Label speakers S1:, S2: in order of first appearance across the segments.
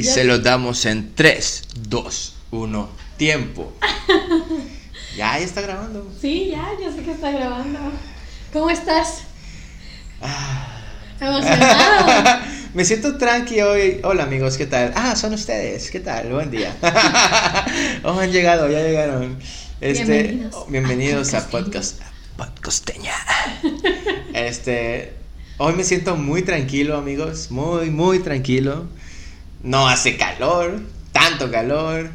S1: Y se lo damos en 3, 2, 1, tiempo. ya, ya está grabando.
S2: Sí, ya, ya sé que está grabando. ¿Cómo estás?
S1: Ah.
S2: Emocionado.
S1: Me siento tranqui hoy. Hola amigos, ¿qué tal? Ah, son ustedes. ¿Qué tal? Buen día. oh, han llegado, ya llegaron. Este,
S2: Bienvenidos
S1: oh, bienvenidos
S2: a
S1: a podcast Podcasteña. Este, hoy me siento muy tranquilo, amigos, muy muy tranquilo. No hace calor, tanto calor.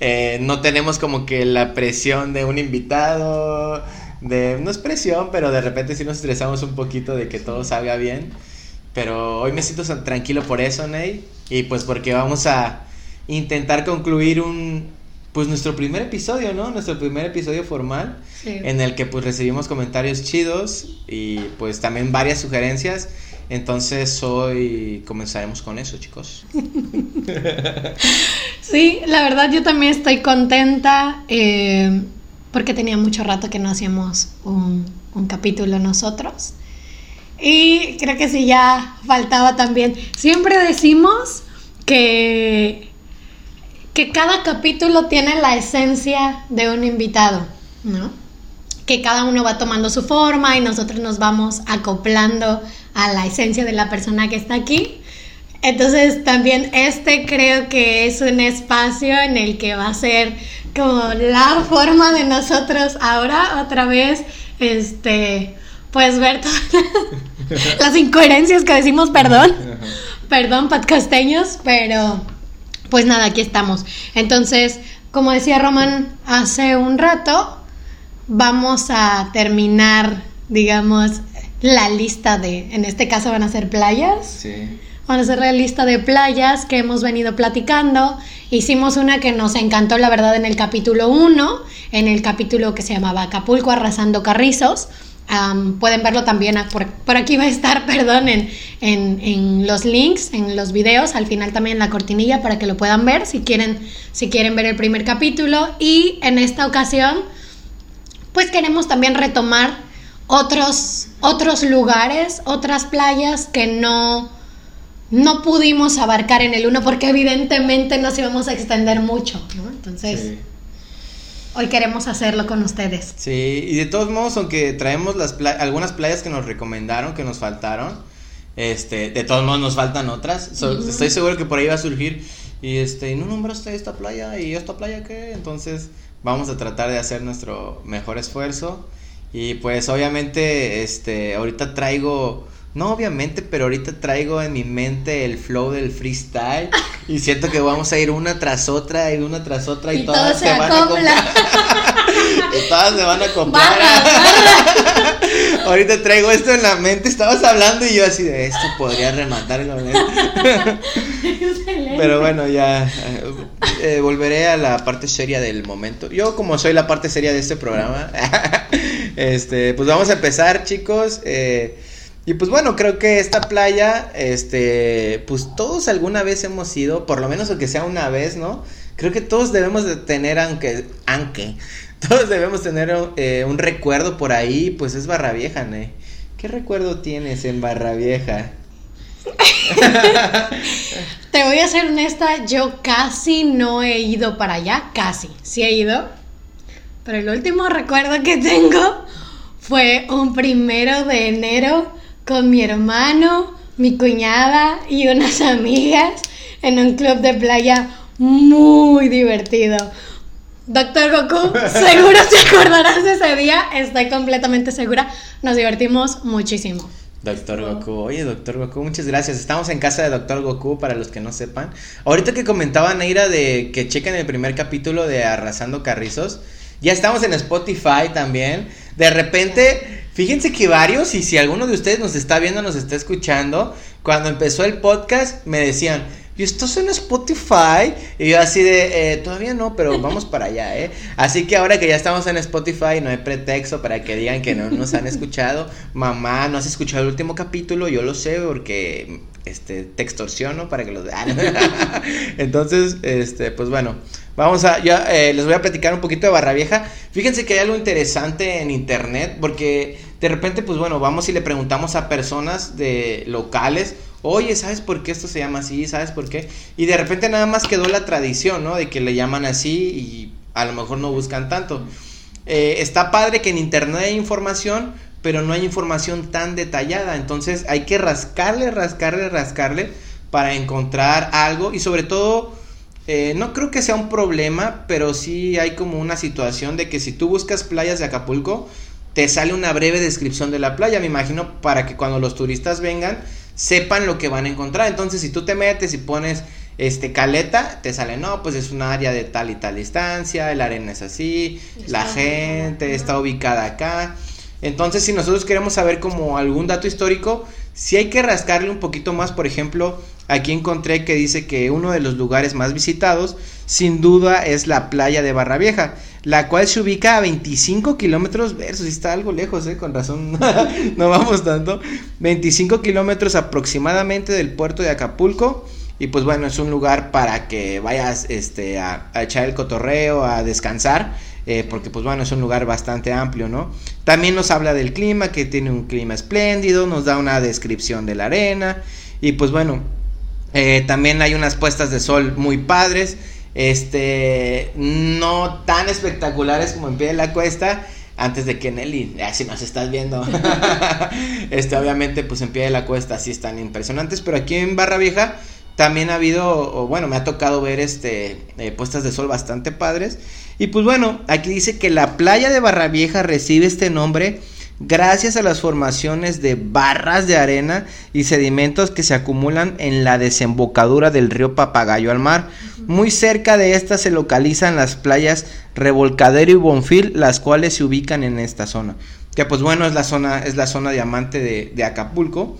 S1: Eh, no tenemos como que la presión de un invitado, de no es presión, pero de repente sí nos estresamos un poquito de que todo salga bien. Pero hoy me siento tranquilo por eso, Ney. Y pues porque vamos a intentar concluir un, pues nuestro primer episodio, ¿no? Nuestro primer episodio formal.
S2: Sí.
S1: En el que pues recibimos comentarios chidos y pues también varias sugerencias. Entonces hoy comenzaremos con eso, chicos.
S2: Sí, la verdad yo también estoy contenta eh, porque tenía mucho rato que no hacíamos un, un capítulo nosotros. Y creo que sí, ya faltaba también. Siempre decimos que, que cada capítulo tiene la esencia de un invitado, ¿no? Que cada uno va tomando su forma y nosotros nos vamos acoplando a la esencia de la persona que está aquí. Entonces también este creo que es un espacio en el que va a ser como la forma de nosotros ahora otra vez, este, pues ver todas las incoherencias que decimos, perdón, perdón, podcasteños, pero pues nada, aquí estamos. Entonces, como decía Román hace un rato, vamos a terminar, digamos, la lista de, en este caso van a ser playas.
S1: Sí.
S2: Van a ser la lista de playas que hemos venido platicando. Hicimos una que nos encantó, la verdad, en el capítulo 1, en el capítulo que se llamaba Acapulco Arrasando Carrizos. Pueden verlo también, a- por, por aquí va a estar, perdón, en, en, en los links, en los videos, al final también la cortinilla para que lo puedan ver si quieren, si quieren ver el primer capítulo. Y en esta ocasión, pues queremos también retomar otros, otros lugares, otras playas que no, no pudimos abarcar en el uno porque evidentemente nos íbamos a extender mucho, ¿no? Entonces,
S1: Sí.
S2: hoy queremos hacerlo con ustedes.
S1: Sí, y de todos modos, aunque traemos las pla- algunas playas que nos recomendaron, que nos faltaron, este, de todos modos nos faltan otras. So-. Estoy seguro que por ahí va a surgir. Y este, no nombraste esta playa y esta playa qué. Entonces, vamos a tratar de hacer nuestro mejor esfuerzo. Y pues obviamente, este, ahorita traigo, no obviamente, pero ahorita traigo en mi mente el flow del freestyle. Y siento que vamos a ir una tras otra y una tras otra y,
S2: Y
S1: todas
S2: se
S1: se van a
S2: acopla.
S1: acoplar. y todas se van a.
S2: Barra,
S1: Ahorita traigo esto en la mente, estabas hablando y yo así de esto podría rematar esto.
S2: Excelente.
S1: Pero bueno, ya eh, volveré a la parte seria del momento. Yo como soy la parte seria de este programa, este, pues vamos a empezar, chicos. eh, y pues bueno, creo que esta playa, este, pues todos alguna vez hemos ido, por lo menos aunque sea una vez, ¿no? Creo que todos debemos de tener, aunque, aunque, todos debemos tener eh, un recuerdo por ahí, pues es Barra Vieja, ¿no? ¿Qué recuerdo tienes en Barra Vieja?
S2: Te voy a ser honesta, yo casi no he ido para allá, casi, sí he ido. Pero el último recuerdo que tengo fue un primero de enero con mi hermano, mi cuñada y unas amigas en un club de playa muy divertido. Doctor Goku, seguro te acordarás de ese día, estoy completamente segura, nos divertimos muchísimo.
S1: Doctor Goku, oye Doctor Goku, muchas gracias. Estamos en casa de Doctor Goku para los que no sepan. Ahorita que comentaba Neira de que chequen el primer capítulo de Arrasando Carrizos, ya estamos en Spotify también. De repente, fíjense que varios, y si alguno de ustedes nos está viendo, nos está escuchando, cuando empezó el podcast me decían, ¿y estás en Spotify? Y yo así de, eh, todavía no, pero vamos para allá, ¿eh? Así que ahora que ya estamos en Spotify, no hay pretexto para que digan que no nos han escuchado. Mamá, no has escuchado el último capítulo, yo lo sé porque este te extorsiono para que lo vean. Entonces, este, pues bueno, vamos a, ya eh, les voy a platicar un poquito de Barra Vieja. Fíjense que hay algo interesante en internet porque de repente, pues bueno, vamos y le preguntamos a personas de locales oye, ¿sabes por qué esto se llama así? ¿Sabes por qué? Y de repente nada más quedó la tradición, ¿no? De que le llaman así y a lo mejor no buscan tanto. Eh, está padre que en internet hay información, pero no hay información tan detallada. Entonces hay que rascarle, rascarle, rascarle para encontrar algo y sobre todo... Eh, no creo que sea un problema, pero sí hay como una situación de que si tú buscas playas de Acapulco, te sale una breve descripción de la playa, me imagino, para que cuando los turistas vengan sepan lo que van a encontrar. Entonces, si tú te metes y pones este caleta, te sale, no, pues es un área de tal y tal distancia, el arena es así, la gente está ubicada acá. Entonces, si nosotros queremos saber como algún dato histórico, si hay que rascarle un poquito más, por ejemplo, aquí encontré que dice que uno de los lugares más visitados, sin duda, es la playa de Barra Vieja la cual se ubica a 25 kilómetros versus, está algo lejos, ¿eh? con razón, no vamos tanto, 25 kilómetros aproximadamente del puerto de Acapulco. Y pues bueno, es un lugar para que vayas este, a, echar el cotorreo, a descansar, eh, porque pues bueno, es un lugar bastante amplio, ¿no? También nos habla del clima, que tiene un clima espléndido, nos da una descripción de la arena, y pues bueno, eh, también hay unas puestas de sol muy padres. Este, no tan espectaculares como en pie de la cuesta. Antes de que Nelly, si nos estás viendo, este, obviamente, pues en pie de la cuesta sí están impresionantes, pero aquí en Barra Vieja también ha habido, bueno, me ha tocado ver este, eh, puestas de sol bastante padres. Y pues bueno, aquí dice que la playa de Barra Vieja recibe este nombre gracias a las formaciones de barras de arena y sedimentos que se acumulan en la desembocadura del río Papagayo al mar. Muy cerca de esta se localizan las playas Revolcadero y Bonfil, las cuales se ubican en esta zona. Que pues bueno, es la zona, es la zona diamante de, de Acapulco.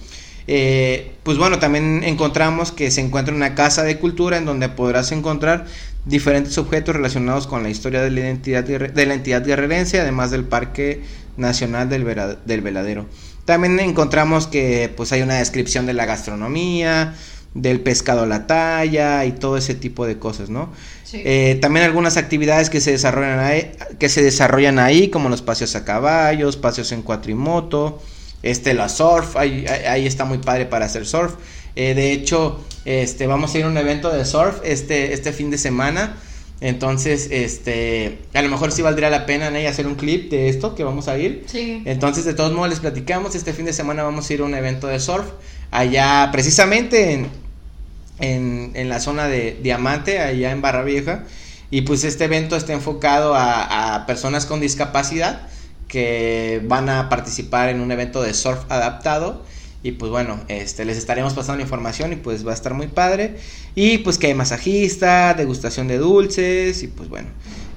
S1: Eh, pues bueno, también encontramos que se encuentra una casa de cultura en donde podrás encontrar diferentes objetos relacionados con la historia de la identidad de la entidad guerrerense, además del Parque Nacional del, del Veladero. También encontramos que pues hay una descripción de la gastronomía, del pescado a la talla y todo ese tipo de cosas, ¿no? Eh, también algunas actividades que se desarrollan ahí, que se desarrollan ahí, como los paseos a caballos, paseos en cuatrimoto, este, la surf, ahí, ahí está muy padre para hacer surf. Eh, de hecho, este, vamos a ir a un evento de surf este, este fin de semana. Entonces, este, a lo mejor sí valdría la pena ¿no? hacer un clip de esto que vamos a ir.
S2: Sí.
S1: Entonces, de todos modos, les platicamos. Este fin de semana vamos a ir a un evento de surf. Allá, precisamente en, en, en la zona de Diamante, allá en Barra Vieja. Y pues este evento está enfocado a, a personas con discapacidad que van a participar en un evento de surf adaptado. Y pues bueno, este, les estaremos pasando información y pues va a estar muy padre. Y pues que hay masajista, degustación de dulces y pues bueno.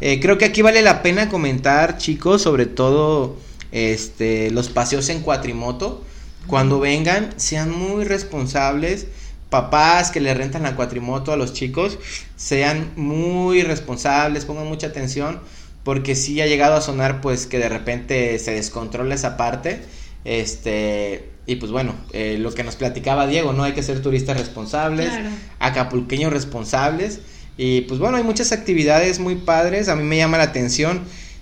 S1: Eh, creo que aquí vale la pena comentar, chicos, sobre todo este, los paseos en cuatrimoto. Cuando vengan, sean muy responsables. Papás que le rentan la cuatrimoto a los chicos, sean muy responsables, pongan mucha atención porque sí ha llegado a sonar pues que de repente se descontrola esa parte. Este, y pues bueno, eh, lo que nos platicaba Diego, ¿no? Hay que ser turistas responsables, acapulqueños responsables. Y pues bueno, hay muchas actividades muy padres. A mí me llama la atención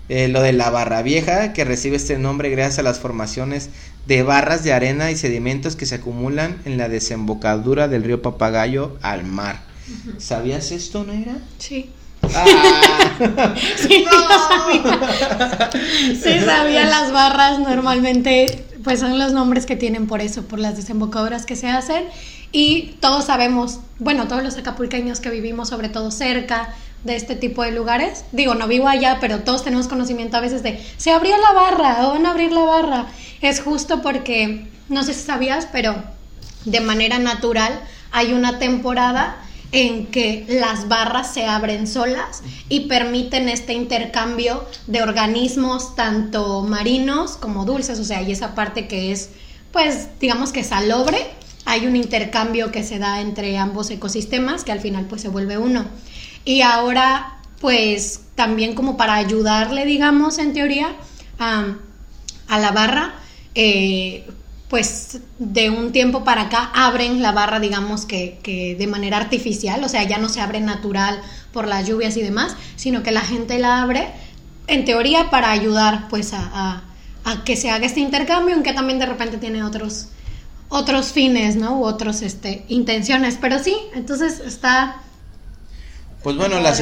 S1: eh, lo de la Barra Vieja, que recibe este nombre gracias a las formaciones de barras de arena y sedimentos que se acumulan en la desembocadura del río Papagayo al mar. ¿Sabías esto, Neira?
S2: Sí. Ah. sí, sabía. sí, sabía las barras normalmente, pues son los nombres que tienen por eso, por las desembocaduras que se hacen. Y todos sabemos, bueno, todos los acapulqueños que vivimos sobre todo cerca de este tipo de lugares, digo, no vivo allá, pero todos tenemos conocimiento a veces de, se abrió la barra, o van a abrir la barra. Es justo porque, no sé si sabías, pero de manera natural hay una temporada en que las barras se abren solas y permiten este intercambio de organismos tanto marinos como dulces, o sea, hay esa parte que es, pues, digamos que salobre, hay un intercambio que se da entre ambos ecosistemas que al final pues se vuelve uno. Y ahora, pues, también como para ayudarle, digamos, en teoría, a, a la barra, eh, pues de un tiempo para acá abren la barra, digamos que, de manera artificial, o sea, ya no se abre natural por las lluvias y demás, sino que la gente la abre, en teoría, para ayudar pues a, que se haga este intercambio, aunque también de repente tiene otros, otros fines, ¿no? U otros este, intenciones. Pero sí, entonces está
S1: pues bueno, las,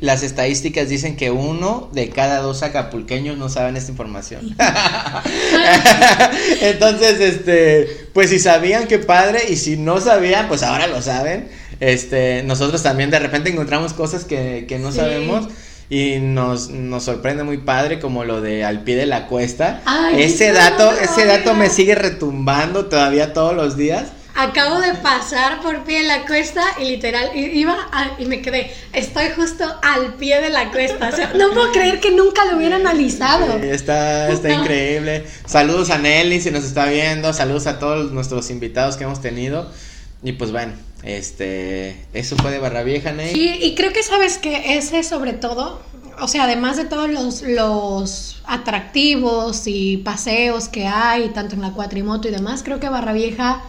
S1: las estadísticas dicen que uno de cada dos acapulqueños no saben esta información. Entonces, este, pues si sabían, qué padre, y si no sabían, pues ahora lo saben. Este, nosotros también de repente encontramos cosas que, que no sabemos y nos, nos sorprende muy padre como lo de al pie de la cuesta. ese dato, ese dato me sigue retumbando todavía todos los días.
S2: Acabo de pasar por pie de la cuesta y literal iba y me quedé, estoy justo al pie de la cuesta. O sea, no puedo creer que nunca lo hubiera analizado.
S1: está está increíble. Saludos a Nelly si nos está viendo, saludos a todos nuestros invitados que hemos tenido. Y pues bueno, este, eso fue de Barra Vieja, Nelly.
S2: Sí, y creo que sabes que ese sobre todo, o sea, además de todos los, los atractivos y paseos que hay, tanto en la cuatrimoto y demás, creo que Barra Vieja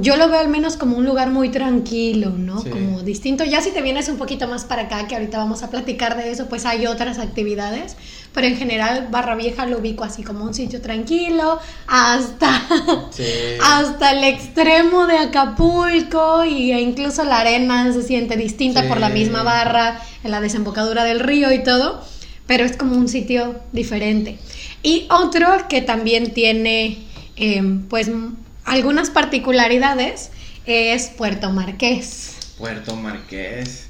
S2: yo lo veo al menos como un lugar muy tranquilo, ¿no? Como distinto. Ya si te vienes un poquito más para acá, que ahorita vamos a platicar de eso, pues hay otras actividades. Pero en general, Barra Vieja lo ubico así como un sitio tranquilo, hasta, hasta el extremo de Acapulco, y, e incluso la arena se siente distinta por la misma barra, en la desembocadura del río y todo. Pero es como un sitio diferente. Y otro que también tiene, em, pues, algunas particularidades es Puerto Marqués.
S1: Puerto Marqués.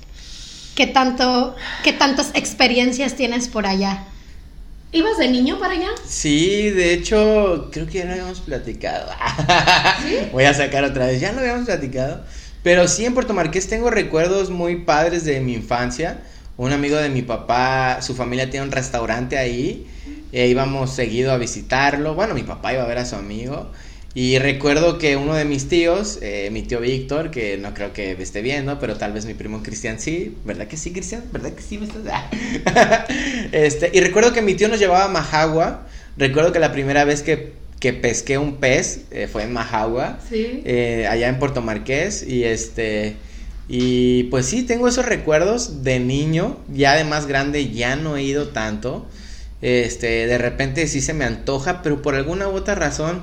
S2: ¿Qué tanto, qué tantas experiencias tienes por allá? ¿Ibas de niño para allá?
S1: Sí, de hecho, creo que ya lo habíamos platicado. Voy a sacar otra vez, ya lo habíamos platicado. Pero sí, en Puerto Marqués tengo recuerdos muy padres de mi infancia. Un amigo de mi papá, su familia tiene un restaurante ahí. E íbamos seguido a visitarlo. Bueno, mi papá iba a ver a su amigo. Y recuerdo que uno de mis tíos, eh, mi tío Víctor, que no creo que me esté viendo, pero tal vez mi primo Cristian sí, ¿verdad que sí, Cristian? ¿Verdad que sí me estás? este, y recuerdo que mi tío nos llevaba a Majagua. Recuerdo que la primera vez que, que pesqué un pez eh, fue en Majagua, eh, allá en Puerto Marqués. Y este. Y pues sí, tengo esos recuerdos de niño. Ya de más grande ya no he ido tanto. Este, de repente sí se me antoja, pero por alguna u otra razón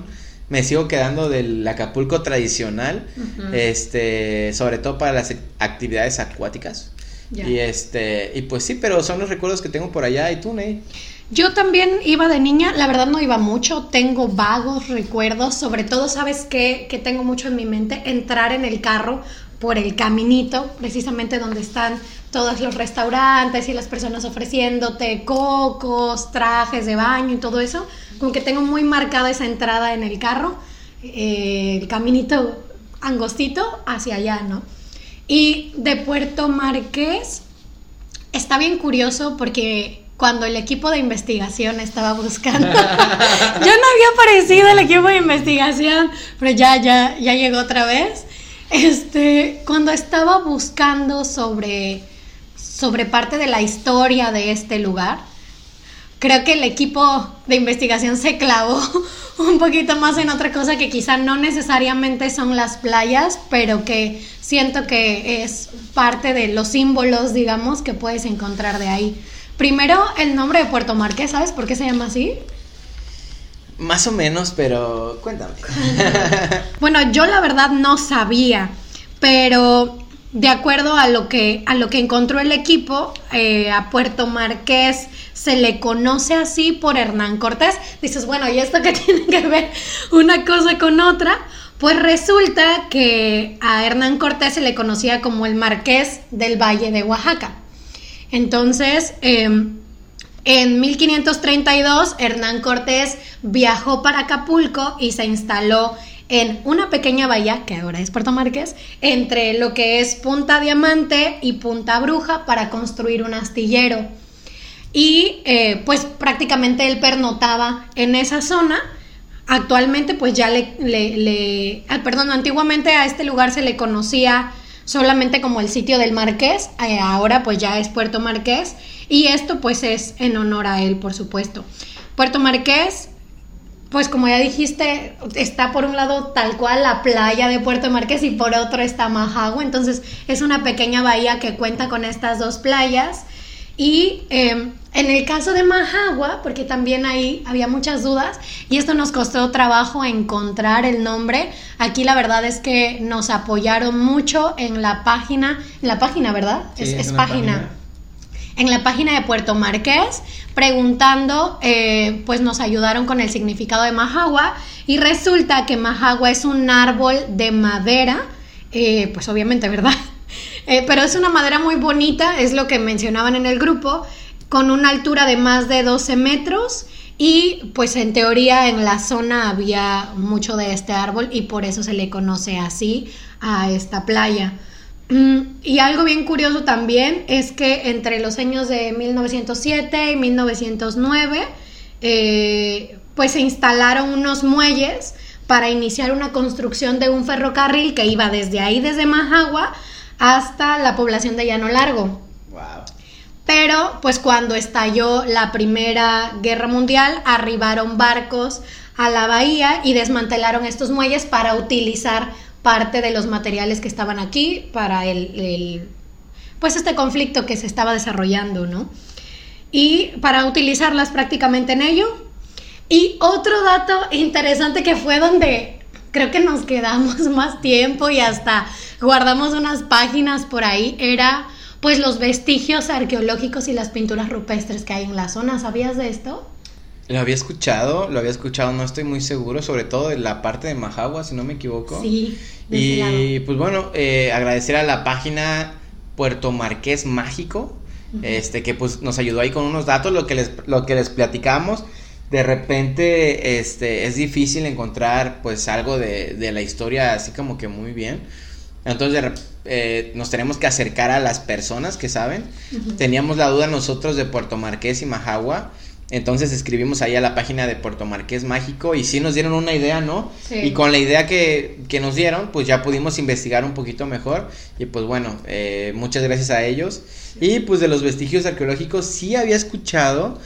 S1: me sigo quedando del Acapulco tradicional, este, sobre todo para las actividades acuáticas. Y este, y pues sí, pero son los recuerdos que tengo por allá. ¿Y tú, Ney?
S2: Yo también iba de niña, la verdad no iba mucho, tengo vagos recuerdos, sobre todo, ¿sabes qué? Que tengo mucho en mi mente, entrar en el carro por el caminito, precisamente donde están todos los restaurantes y las personas ofreciéndote cocos, trajes de baño y todo eso como que tengo muy marcada esa entrada en el carro, eh, el caminito angostito hacia allá, ¿no? Y de Puerto Marqués está bien curioso porque cuando el equipo de investigación estaba buscando, yo no había aparecido el equipo de investigación, pero ya, ya, ya llegó otra vez. Este, cuando estaba buscando sobre, sobre parte de la historia de este lugar, creo que el equipo de investigación se clavó un poquito más en otra cosa que quizá no necesariamente son las playas, pero que siento que es parte de los símbolos, digamos, que puedes encontrar de ahí. Primero, el nombre de Puerto Marqués, ¿sabes por qué se llama así?
S1: Más o menos, pero cuéntame.
S2: bueno, yo la verdad no sabía, pero de acuerdo a lo que, a lo que encontró el equipo, eh, a Puerto Marqués se le conoce así por Hernán Cortés. Dices, bueno, ¿y esto qué tiene que ver una cosa con otra? Pues resulta que a Hernán Cortés se le conocía como el Marqués del Valle de Oaxaca. Entonces, em, en 1532, Hernán Cortés viajó para Acapulco y se instaló en una pequeña bahía, que ahora es Puerto Márquez, entre lo que es Punta Diamante y Punta Bruja para construir un astillero. Y eh, pues prácticamente él pernotaba en esa zona. Actualmente pues ya le, le, ah, perdón, antiguamente a este lugar se le conocía solamente como el sitio del Marqués, eh, ahora pues ya es Puerto Marqués y esto pues es en honor a él, por supuesto. Puerto Marqués pues como ya dijiste, está por un lado tal cual la playa de Puerto Marqués y por otro está Majagua, entonces es una pequeña bahía que cuenta con estas dos playas Y em, en el caso de Majagua, porque también ahí había muchas dudas, y esto nos costó trabajo encontrar el nombre, aquí la verdad es que nos apoyaron mucho en la página, en la página, ¿verdad? es, página. En la página de Puerto Marqués, preguntando, eh, pues nos ayudaron con el significado de Majagua, y resulta que Majagua es un árbol de madera, eh, pues obviamente, ¿verdad? Eh, pero es una madera muy bonita, es lo que mencionaban en el grupo, con una altura de más de 12 metros y pues en teoría en la zona había mucho de este árbol y por eso se le conoce así a esta playa. Mm, y algo bien curioso también es que entre los años de 1907 y 1909 eh, pues se instalaron unos muelles para iniciar una construcción de un ferrocarril que iba desde ahí, desde Majagua, hasta la población de Llano Largo. Pero pues cuando estalló la Primera Guerra Mundial, arribaron barcos a la bahía y desmantelaron estos muelles para utilizar parte de los materiales que estaban aquí para el, pues este conflicto que se estaba desarrollando, ¿no? Y para utilizarlas prácticamente en ello. Y otro dato interesante que fue donde creo que nos quedamos más tiempo y hasta guardamos unas páginas por ahí era pues los vestigios arqueológicos y las pinturas rupestres que hay en la zona. ¿Sabías de esto?
S1: Lo había escuchado, lo había escuchado, no estoy muy seguro, sobre todo de la parte de Majagua, si no me equivoco.
S2: Sí.
S1: y pues bueno, eh, agradecer a la página Puerto Marqués Mágico, este que pues nos ayudó ahí con unos datos, lo que les, lo que les platicamos. De repente, este, es difícil encontrar pues algo de, de la historia así como que muy bien. Entonces eh, nos tenemos que acercar a las personas que saben. Teníamos la duda nosotros de Puerto Marqués y Majagua. Entonces escribimos ahí a la página de Puerto Marqués Mágico y sí nos dieron una idea, ¿no? Y con la idea que, que, nos dieron, pues ya pudimos investigar un poquito mejor. Y pues bueno, eh, muchas gracias a ellos. Y pues de los vestigios arqueológicos sí había escuchado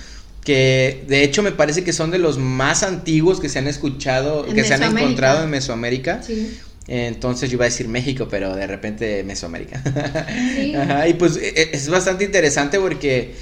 S1: que de hecho me parece que son de los más antiguos que se han escuchado, que se han encontrado en Mesoamérica. Sí. Entonces yo iba a decir México, pero de repente Mesoamérica. y pues e, e, es bastante interesante porque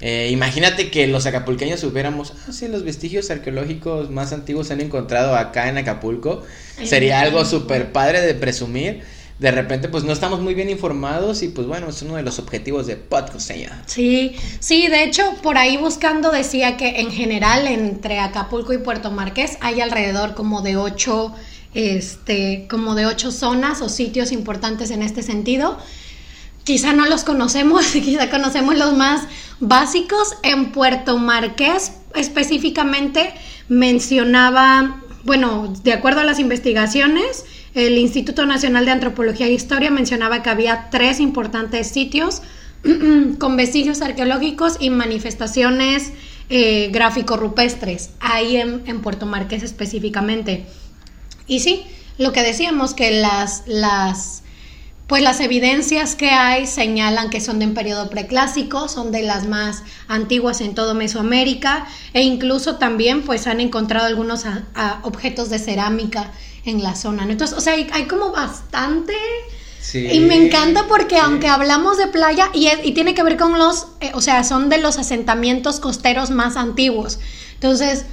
S1: eh, imagínate que los acapulqueños supiéramos, ah, sí, los vestigios arqueológicos más antiguos se han encontrado acá en Acapulco. Sería algo súper padre de presumir. De repente, pues no estamos muy bien informados y pues bueno, es uno de los objetivos de Podcast.
S2: Sí, sí, de hecho, por ahí buscando decía que en general entre Acapulco y Puerto Marqués hay alrededor como de ocho este, como de ocho zonas o sitios importantes en este sentido. Quizá no los conocemos, quizá conocemos los más básicos. En Puerto Marqués específicamente mencionaba, bueno, de acuerdo a las investigaciones, el Instituto Nacional de Antropología e Historia mencionaba que había tres importantes sitios con vestigios arqueológicos y manifestaciones eh, gráfico-rupestres, ahí en, en Puerto Marqués específicamente. Y sí, lo que decíamos que las, las, pues las evidencias que hay señalan que son de un periodo preclásico, son de las más antiguas en todo Mesoamérica e incluso también pues han encontrado algunos objetos de cerámica en la zona. Entonces, o sea, hay, como bastante... Y me encanta porque aunque hablamos de playa y, y, tiene que ver con los, eh, o sea, son de los asentamientos costeros más antiguos. Entonces,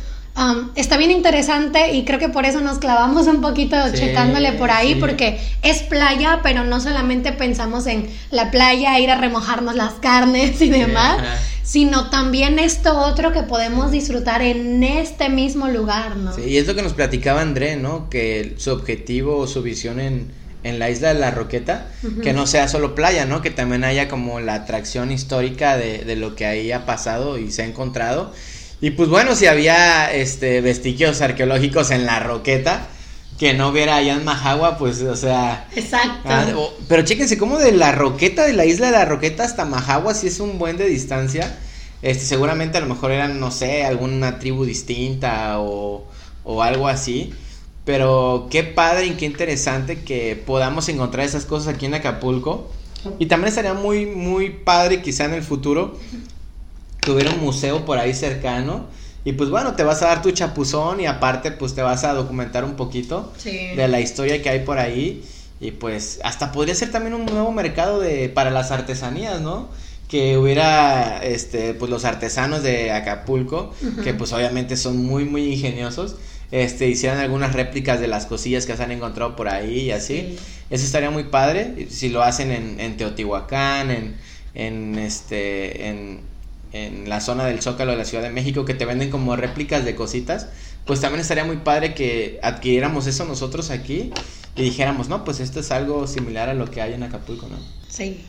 S2: está bien interesante y creo que por eso nos clavamos un poquito checándole por ahí, porque es playa, pero no solamente pensamos en la playa, ir a remojarnos las carnes y demás, sino también esto otro que podemos disfrutar en este mismo lugar, ¿no?
S1: Sí, y es lo que nos platicaba André, ¿no? Que su objetivo o su visión en, en la isla de la Roqueta, que no sea solo playa, ¿no? Que también haya como la atracción histórica de, de lo que ahí ha pasado y se ha encontrado y pues bueno, si había este vestigios arqueológicos en la roqueta, que no hubiera allá en Majagua, pues, o sea.
S2: Exacto.
S1: Ah, pero chéquense, como de la roqueta, de la isla de la roqueta hasta Majagua, si es un buen de distancia. Este, seguramente a lo mejor eran, no sé, alguna tribu distinta o, o algo así. Pero qué padre y qué interesante que podamos encontrar esas cosas aquí en Acapulco. Y también estaría muy, muy padre quizá en el futuro tuviera un museo por ahí cercano. Y pues bueno, te vas a dar tu chapuzón y aparte pues te vas a documentar un poquito de la historia que hay por ahí. Y pues hasta podría ser también un nuevo mercado de para las artesanías, ¿no? que hubiera este pues los artesanos de Acapulco que pues obviamente son muy muy ingeniosos este hicieran algunas réplicas de las cosillas que se han encontrado por ahí y así eso estaría muy padre si lo hacen en, en Teotihuacán en, en este en, en la zona del Zócalo de la Ciudad de México que te venden como réplicas de cositas pues también estaría muy padre que adquiriéramos eso nosotros aquí y dijéramos, no, pues esto es algo similar a lo que hay en Acapulco, ¿no?
S2: Sí,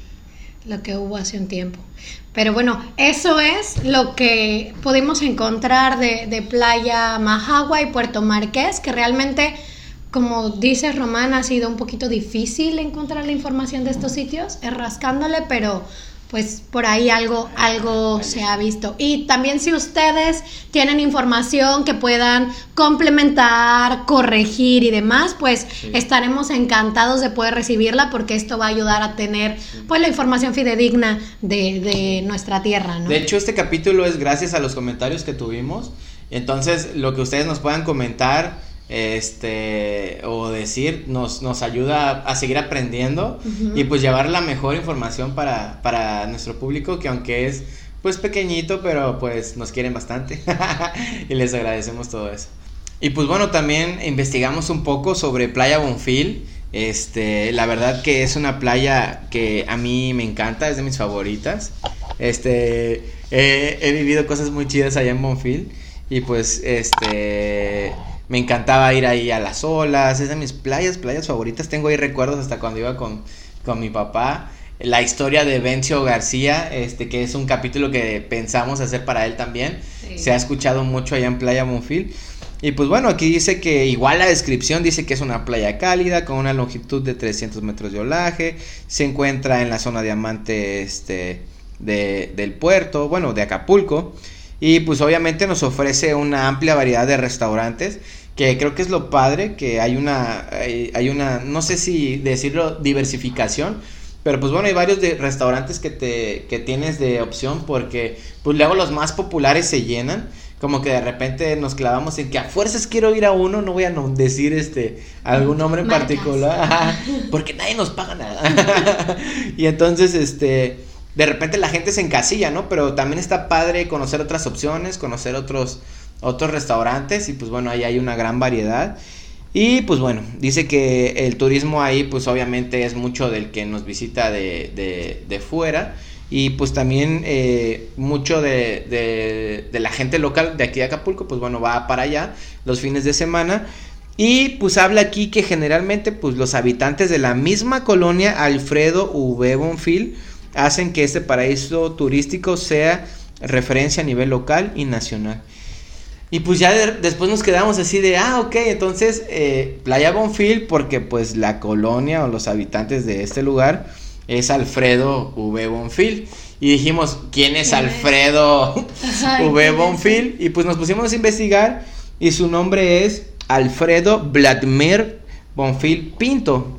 S2: lo que hubo hace un tiempo. Pero bueno, eso es lo que pudimos encontrar de, de Playa Majagua y Puerto Marqués, que realmente, como dice Román, ha sido un poquito difícil encontrar la información de estos sitios, rascándole, pero pues por ahí algo, algo se ha visto. Y también si ustedes tienen información que puedan complementar, corregir y demás, pues estaremos encantados de poder recibirla porque esto va a ayudar a tener pues la información fidedigna de, de nuestra tierra. ¿no?
S1: De hecho, este capítulo es gracias a los comentarios que tuvimos. Entonces, lo que ustedes nos puedan comentar este o decir nos, nos ayuda a seguir aprendiendo y pues llevar la mejor información para, para nuestro público que aunque es pues pequeñito pero pues nos quieren bastante. Y les agradecemos todo eso. Y pues bueno también investigamos un poco sobre Playa Bonfil. Este la verdad que es una playa que a mí me encanta es de mis favoritas. Este he vivido cosas muy chidas allá en Bonfil. Y pues este me encantaba ir ahí a las olas, es de mis playas, playas favoritas. Tengo ahí recuerdos hasta cuando iba con, con mi papá. La historia de Bencio García, este, que es un capítulo que pensamos hacer para él también. Se ha escuchado mucho allá en Playa Monfil. Y pues bueno, aquí dice que igual la descripción dice que es una playa cálida con una longitud de 300 metros de olaje. Se encuentra en la zona diamante este, de, del puerto, bueno, de Acapulco. Y pues obviamente nos ofrece una amplia variedad de restaurantes que creo que es lo padre, que hay una, hay, una, no sé si decirlo, diversificación, pero pues bueno, hay varios de restaurantes que te, que tienes de opción porque pues luego los más populares se llenan, como que de repente nos clavamos en que a fuerzas quiero ir a uno, no voy a decir este algún nombre en particular, porque nadie nos paga nada. y entonces este de repente la gente se encasilla, ¿no? Pero también está padre conocer otras opciones, conocer otros otros restaurantes y pues bueno, ahí hay una gran variedad. Y pues bueno, dice que el turismo ahí pues obviamente es mucho del que nos visita de, de, fuera y pues también eh, mucho de, de, la gente local de aquí de Acapulco pues bueno va para allá los fines de semana y pues habla aquí que generalmente pues los habitantes de la misma colonia Alfredo V. Bonfil hacen que este paraíso turístico sea referencia a nivel local y nacional. Y pues ya después nos quedamos así de, ah, ok, entonces eh, Playa Bonfil, porque pues la colonia o los habitantes de este lugar es Alfredo V. Bonfil. Y dijimos, ¿quién es Alfredo V. Bonfil? Y pues nos pusimos a investigar y su nombre es Alfredo Vladimir Bonfil Pinto.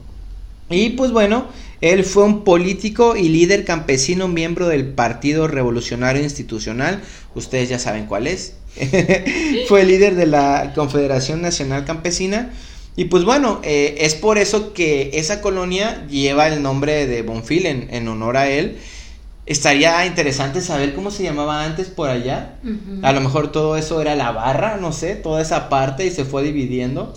S1: Y pues bueno, él fue un político y líder campesino, miembro del Partido Revolucionario Institucional. Ustedes ya saben cuál es. fue líder de la Confederación Nacional Campesina. Y pues bueno, eh, es por eso que esa colonia lleva el nombre de Bonfil en, honor a él. Estaría interesante saber cómo se llamaba antes por allá. A lo mejor todo eso era la barra, no sé, toda esa parte y se fue dividiendo.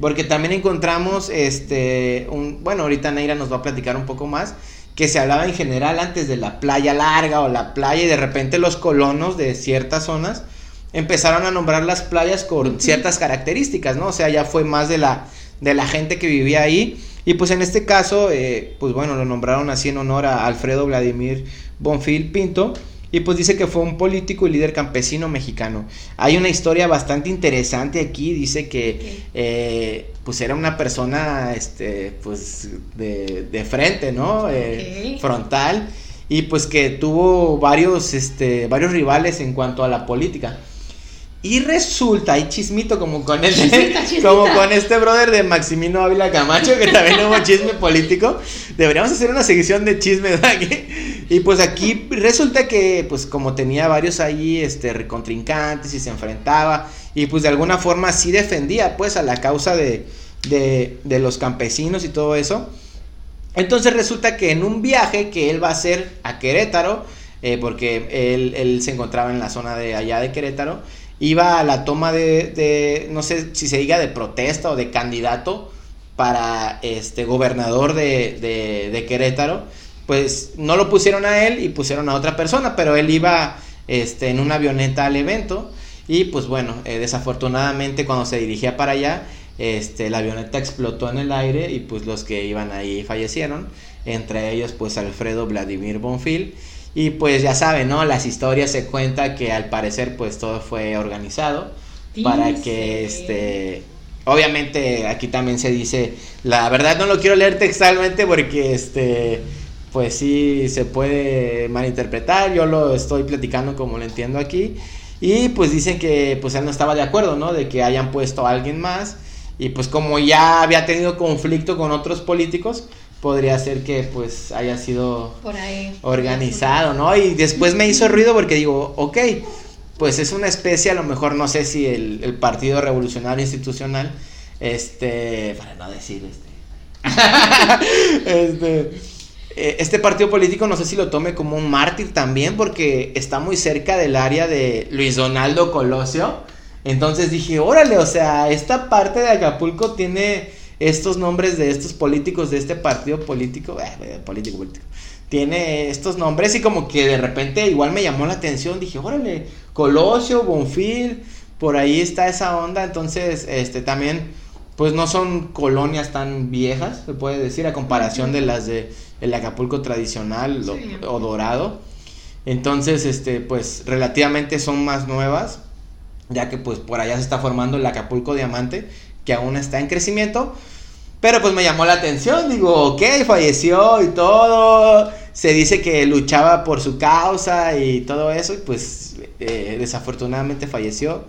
S1: Porque también encontramos, este, un, bueno, ahorita Neira nos va a platicar un poco más, que se hablaba en general antes de la playa larga o la playa y de repente los colonos de ciertas zonas empezaron a nombrar las playas con ciertas características, ¿no? O sea, ya fue más de la, de la gente que vivía ahí. Y pues en este caso, eh, pues bueno, lo nombraron así en honor a Alfredo Vladimir Bonfil Pinto. Y pues dice que fue un político y líder campesino mexicano. Hay una historia bastante interesante aquí. Dice que eh, pues era una persona este, pues de, de frente, ¿no? Eh, frontal. Y pues que tuvo varios, este, varios rivales en cuanto a la política. Y resulta, hay chismito como con este, como con este brother de Maximino Ávila Camacho, que también hubo chisme político. Deberíamos hacer una sección de chismes aquí. Y pues aquí resulta que, pues como tenía varios ahí, este, contrincantes y se enfrentaba, y pues de alguna forma sí defendía, pues, a la causa de, de, de los campesinos y todo eso. Entonces resulta que en un viaje que él va a hacer a Querétaro, eh, porque él, él, se encontraba en la zona de allá de Querétaro, iba a la toma de, de, no sé si se diga de protesta o de candidato para este gobernador de, de, de Querétaro, pues no lo pusieron a él y pusieron a otra persona, pero él iba este, en una avioneta al evento y pues bueno, eh, desafortunadamente cuando se dirigía para allá, este, la avioneta explotó en el aire y pues los que iban ahí fallecieron, entre ellos pues Alfredo Vladimir Bonfil. Y pues ya saben, ¿no? Las historias se cuenta que al parecer pues todo fue organizado para que este... Obviamente aquí también se dice, la verdad no lo quiero leer textualmente porque este pues sí se puede malinterpretar, yo lo estoy platicando como lo entiendo aquí y pues dicen que pues él no estaba de acuerdo, ¿no? De que hayan puesto a alguien más y pues como ya había tenido conflicto con otros políticos, podría ser que pues haya sido organizado, ¿no? Y después me hizo ruido porque digo, ok, pues es una especie, a lo mejor no sé si el, el Partido Revolucionario Institucional, este, para no decir este, este, eh, este partido político no sé si lo tome como un mártir también porque está muy cerca del área de Luis Donaldo Colosio entonces dije, órale, o sea, esta parte de Acapulco tiene estos nombres de estos políticos de este partido político, eh, eh, político, político, tiene estos nombres y como que de repente igual me llamó la atención, dije, órale, Colosio, Bonfil, por ahí está esa onda, entonces, este, también, pues no son colonias tan viejas, se puede decir, a comparación de las de el Acapulco tradicional o dorado, entonces, este, pues relativamente son más nuevas, ya que pues por allá se está formando el Acapulco Diamante, que aún está en crecimiento. Pero pues me llamó la atención, digo, ok, falleció y todo. Se dice que luchaba por su causa y todo eso, y pues eh, desafortunadamente falleció.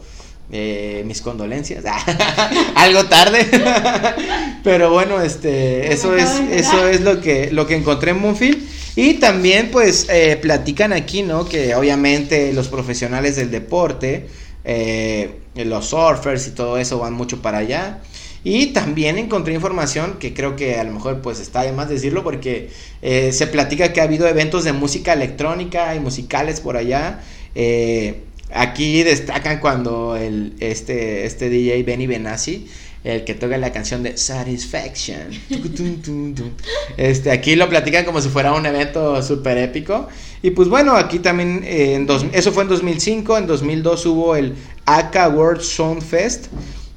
S1: Eh, mis condolencias. Algo tarde. Pero bueno, este, eso es, eso es lo que, lo que encontré en Moonfield. Y también, pues, eh, platican aquí, ¿no? Que obviamente los profesionales del deporte eh, los surfers y todo eso van mucho para allá. Y también encontré información que creo que a lo mejor pues está de más decirlo porque eh, se platica que ha habido eventos de música electrónica y musicales por allá. Eh, aquí destacan cuando este, este DJ Benny Benassi el que toca la canción de Satisfaction. este, aquí lo platican como si fuera un evento súper épico. Y pues bueno, aquí también, eh, en dos, eso fue en 2005, en 2002 hubo el AK World Sound Fest.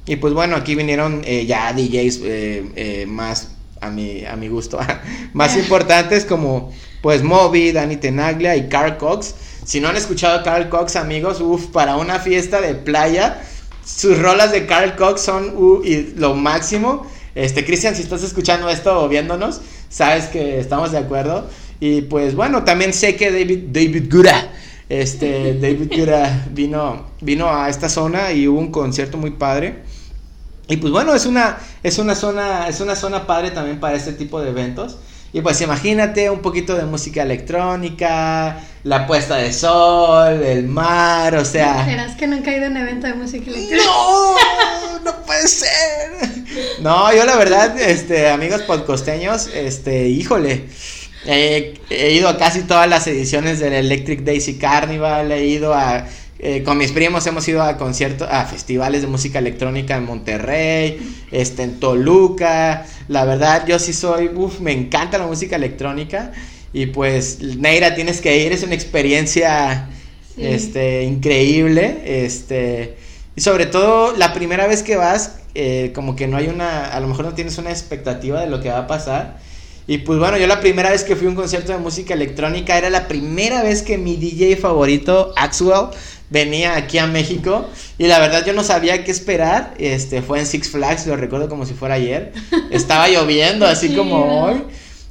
S1: Y pues bueno, aquí vinieron eh, ya DJs eh, más a mi, a mi gusto, más importantes como pues Moby, Danny Tenaglia y Carl Cox. Si no han escuchado a Carl Cox, amigos, uff, para una fiesta de playa sus rolas de Carl Cox son lo máximo. Este, Cristian, si estás escuchando esto o viéndonos, sabes que estamos de acuerdo. Y pues bueno, también sé que David, David Gura, este, David Gura vino, vino a esta zona y hubo un concierto muy padre. Y pues bueno, es una, es una zona, es una zona padre también para este tipo de eventos. Y pues imagínate un poquito de música electrónica, la puesta de sol, el mar, o sea.
S2: ¿Serás que nunca he ido a un evento de música electrónica?
S1: ¡No! ¡No puede ser! No, yo la verdad, este, amigos podcosteños, este, híjole. he ido a casi todas las ediciones del Electric Daisy Carnival, he ido a eh, con mis primos hemos ido a conciertos, a festivales de música electrónica en Monterrey, este, en Toluca. La verdad, yo sí soy, uff, me encanta la música electrónica. Y pues, Neira, tienes que ir, es una experiencia este, increíble. Este, y sobre todo, la primera vez que vas, eh, como que no hay una, a lo mejor no tienes una expectativa de lo que va a pasar. Y pues bueno, yo la primera vez que fui a un concierto de música electrónica era la primera vez que mi DJ favorito, Axwell, venía aquí a México y la verdad yo no sabía qué esperar. Este fue en Six Flags, lo recuerdo como si fuera ayer. Estaba lloviendo así como hoy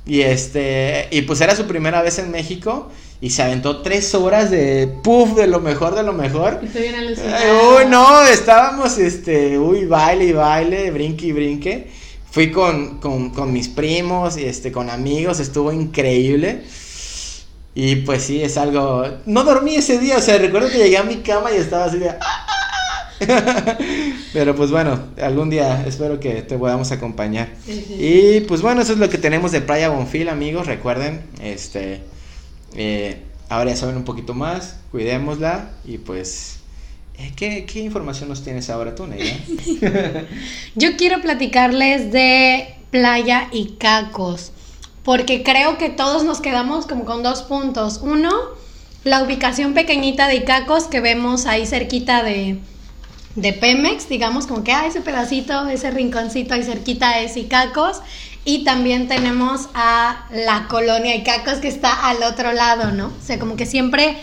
S1: y este y pues era su primera vez en México y se aventó tres horas de puff de lo mejor de lo mejor. uy, no, estábamos este, uy, baile y baile, brinque y brinque. Fui con, con, con mis primos y este con amigos, estuvo increíble. Y pues sí, es algo... No dormí ese día, o sea, recuerdo que llegué a mi cama y estaba así de... Pero pues bueno, algún día espero que te podamos acompañar. Y pues bueno, eso es lo que tenemos de Playa Bonfil, amigos. Recuerden, este... Eh, ahora ya saben un poquito más, cuidémosla y pues... ¿Qué, información nos tienes ahora tú, Neida?
S2: Yo quiero platicarles de Playa y Cacos, porque creo que todos nos quedamos como con dos puntos. Uno, la ubicación pequeñita de Icacos que vemos ahí cerquita de, de Pemex, digamos, como que ah, ese pedacito, ese rinconcito ahí cerquita es Icacos. Y también tenemos a la colonia Icacos que está al otro lado, ¿no? O sea, como que siempre,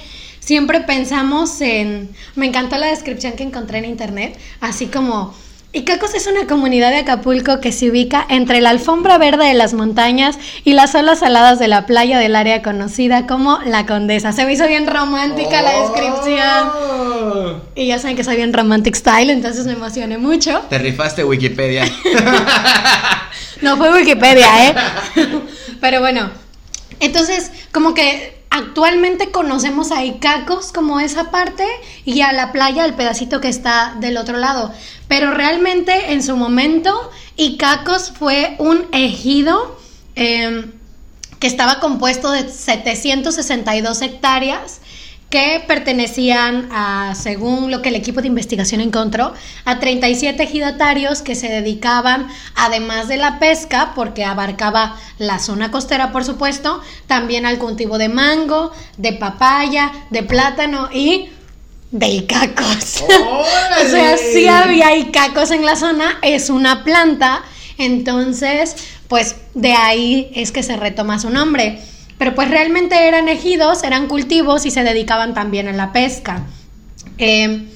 S2: siempre pensamos en... Me encantó la descripción que encontré en internet, así como... Icacos es una comunidad de Acapulco que se ubica entre la alfombra verde de las montañas y las olas saladas de la playa del área conocida como La Condesa. Se me hizo bien romántica la descripción.
S1: Oh.
S2: Y ya saben que soy bien romantic style, entonces me emocioné mucho.
S1: Te rifaste Wikipedia.
S2: No fue Wikipedia, ¿eh? Pero bueno, entonces como que actualmente conocemos a Icacos como esa parte y a la playa, el pedacito que está del otro lado. Pero realmente en su momento Icacos fue un ejido eh, que estaba compuesto de 762 hectáreas que pertenecían a, según lo que el equipo de investigación encontró, a 37 ejidatarios que se dedicaban, además de la pesca, porque abarcaba la zona costera, por supuesto, también al cultivo de mango, de papaya, de plátano y de icacos. o sea, sí había icacos en la zona, es una planta, entonces, pues de ahí es que se retoma su nombre. Pero pues realmente eran ejidos, eran cultivos y se dedicaban también a la pesca. Eh,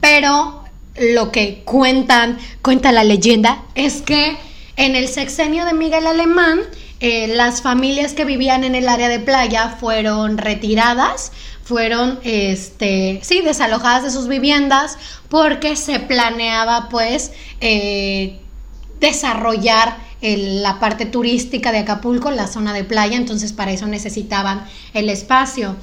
S2: pero lo que cuentan, cuenta la leyenda, es que en el sexenio de Miguel Alemán, eh, las familias que vivían en el área de playa fueron retiradas, fueron, este, sí, desalojadas de sus viviendas porque se planeaba, pues, eh, desarrollar la parte turística de Acapulco, la zona de playa, entonces para eso necesitaban el espacio.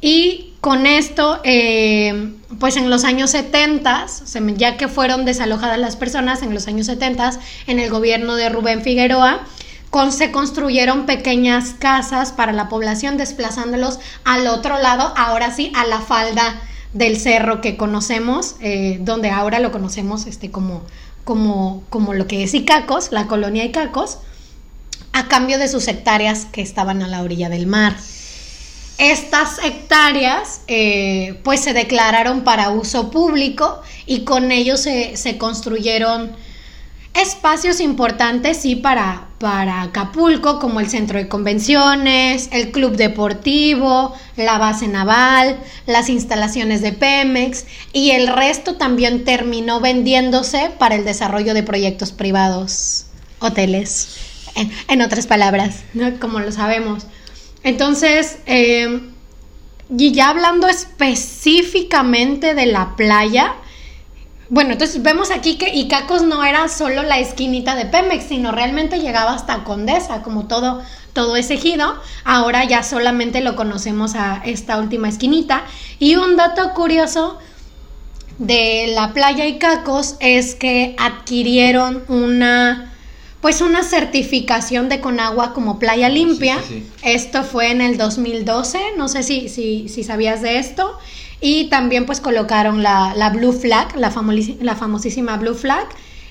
S2: Y con esto, eh, pues en los años 70, ya que fueron desalojadas las personas en los años 70, en el gobierno de Rubén Figueroa, con, se construyeron pequeñas casas para la población, desplazándolos al otro lado, ahora sí, a la falda del cerro que conocemos, eh, donde ahora lo conocemos este, como, como, como lo que es Icacos, la colonia Icacos, a cambio de sus hectáreas que estaban a la orilla del mar. Estas hectáreas eh, pues se declararon para uso público y con ello se, se construyeron espacios importantes, sí, para, para Acapulco, como el centro de convenciones, el club deportivo, la base naval, las instalaciones de Pemex y el resto también terminó vendiéndose para el desarrollo de proyectos privados, hoteles, en, otras palabras, como lo sabemos. Entonces, eh, y ya hablando específicamente de la playa, bueno, entonces vemos aquí que Icacos no era solo la esquinita de Pemex, sino realmente llegaba hasta Condesa, como todo, todo ese ejido. Ahora ya solamente lo conocemos a esta última esquinita. Y un dato curioso de la playa Icacos es que adquirieron una pues una certificación de Conagua como playa limpia.
S1: Sí, sí, sí.
S2: Esto fue en el 2012, no sé si, si, si sabías de esto. Y también pues colocaron la, la Blue Flag, la, la, famosísima Blue Flag,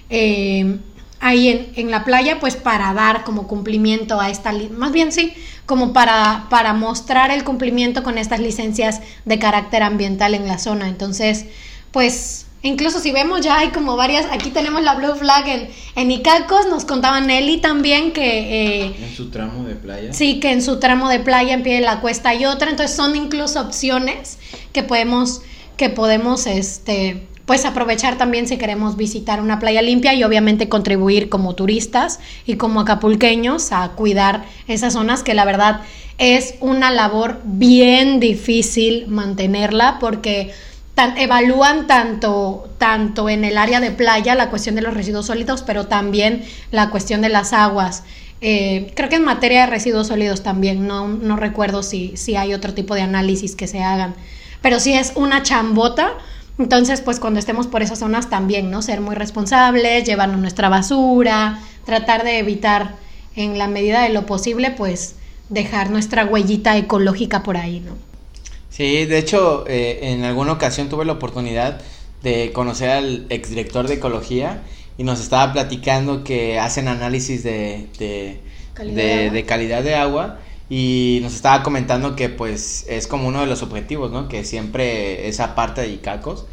S2: eh, ahí en, en, la playa pues para dar como cumplimiento a esta, más bien sí, como para, para mostrar el cumplimiento con estas licencias de carácter ambiental en la zona. Entonces pues Incluso si vemos ya hay como varias, aquí tenemos la Blue Flag en, en Icacos, nos contaba Nelly también que...
S1: Eh, en su tramo de playa.
S2: Sí, que en su tramo de playa en pie de la cuesta hay otra, entonces son incluso opciones que podemos, que podemos, este, pues aprovechar también si queremos visitar una playa limpia y obviamente contribuir como turistas y como acapulqueños a cuidar esas zonas que la verdad es una labor bien difícil mantenerla porque evalúan tanto, tanto en el área de playa la cuestión de los residuos sólidos, pero también la cuestión de las aguas. Eh, creo que en materia de residuos sólidos también, no, no recuerdo si, si hay otro tipo de análisis que se hagan, pero si es una chambota. Entonces, pues cuando estemos por esas zonas también, ¿no? Ser muy responsables, llevarnos nuestra basura, tratar de evitar en la medida de lo posible, pues dejar nuestra huellita ecológica por ahí, ¿no?
S1: Sí, de hecho, eh, en alguna ocasión tuve la oportunidad de conocer al exdirector de ecología y nos estaba platicando que hacen análisis de, de,
S2: Calidad
S1: de-
S2: de agua.
S1: de calidad de agua y nos estaba comentando que pues es como uno de los objetivos, ¿no? Que siempre esa parte de Icacos,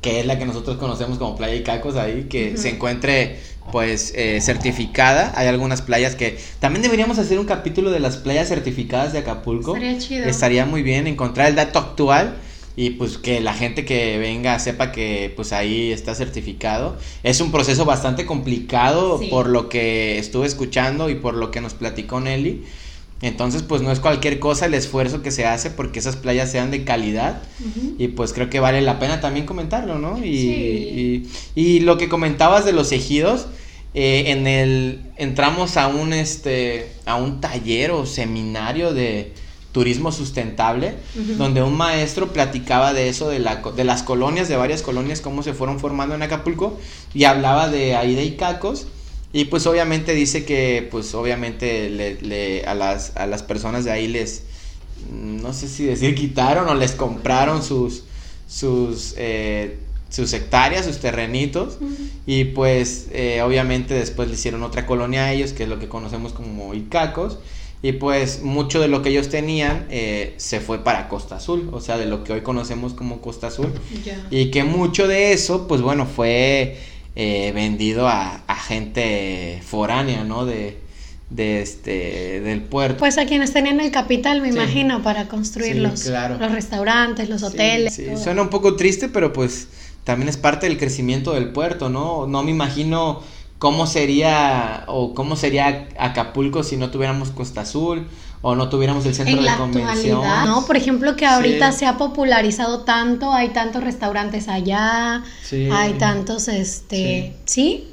S1: que es la que nosotros conocemos como playa Icacos ahí, que
S2: Ujú.
S1: se encuentre pues eh, certificada. Hay algunas playas que también deberíamos hacer un capítulo de las playas certificadas de Acapulco.
S2: Estaría chido.
S1: Estaría muy bien encontrar el dato actual y pues que la gente que venga sepa que pues ahí está certificado. Es un proceso bastante complicado
S2: Sí.
S1: por lo que estuve escuchando y por lo que nos platicó Nelly. Entonces pues no es cualquier cosa el esfuerzo que se hace porque esas playas sean de calidad y pues creo que vale la pena también comentarlo, ¿no? Y,
S2: Sí.
S1: y, y lo que comentabas de los ejidos, eh, en el entramos a un este a un taller o seminario de turismo sustentable donde un maestro platicaba de eso de la de las colonias de varias colonias cómo se fueron formando en Acapulco y hablaba de ahí de Icacos y pues obviamente dice que pues obviamente le, le- a las a las personas de ahí les no sé si decir quitaron o les compraron sus sus eh, sus hectáreas, sus terrenitos y pues eh, obviamente después le hicieron otra colonia a ellos, que es lo que conocemos como Icacos. Y pues mucho de lo que ellos tenían eh, se fue para Costa Azul, o sea, de lo que hoy conocemos como Costa Azul. Y que mucho de eso, pues bueno, fue eh, vendido a, a gente foránea, ¿no? De, de este, del puerto.
S2: Pues a quienes tenían el capital, me
S1: Sí.
S2: imagino, para construir
S1: Sí,
S2: los,
S1: claro.
S2: los restaurantes, los hoteles.
S1: sí, suena un poco triste, pero pues también es parte del crecimiento del puerto, ¿no? No me imagino cómo sería o cómo sería Acapulco si no tuviéramos Costa Azul o no tuviéramos el centro
S2: en
S1: de
S2: la
S1: convención.
S2: ¿no? Por ejemplo, que ahorita
S1: Sí.
S2: se ha popularizado tanto, hay tantos restaurantes allá,
S1: Sí.
S2: hay tantos, este, ¿sí?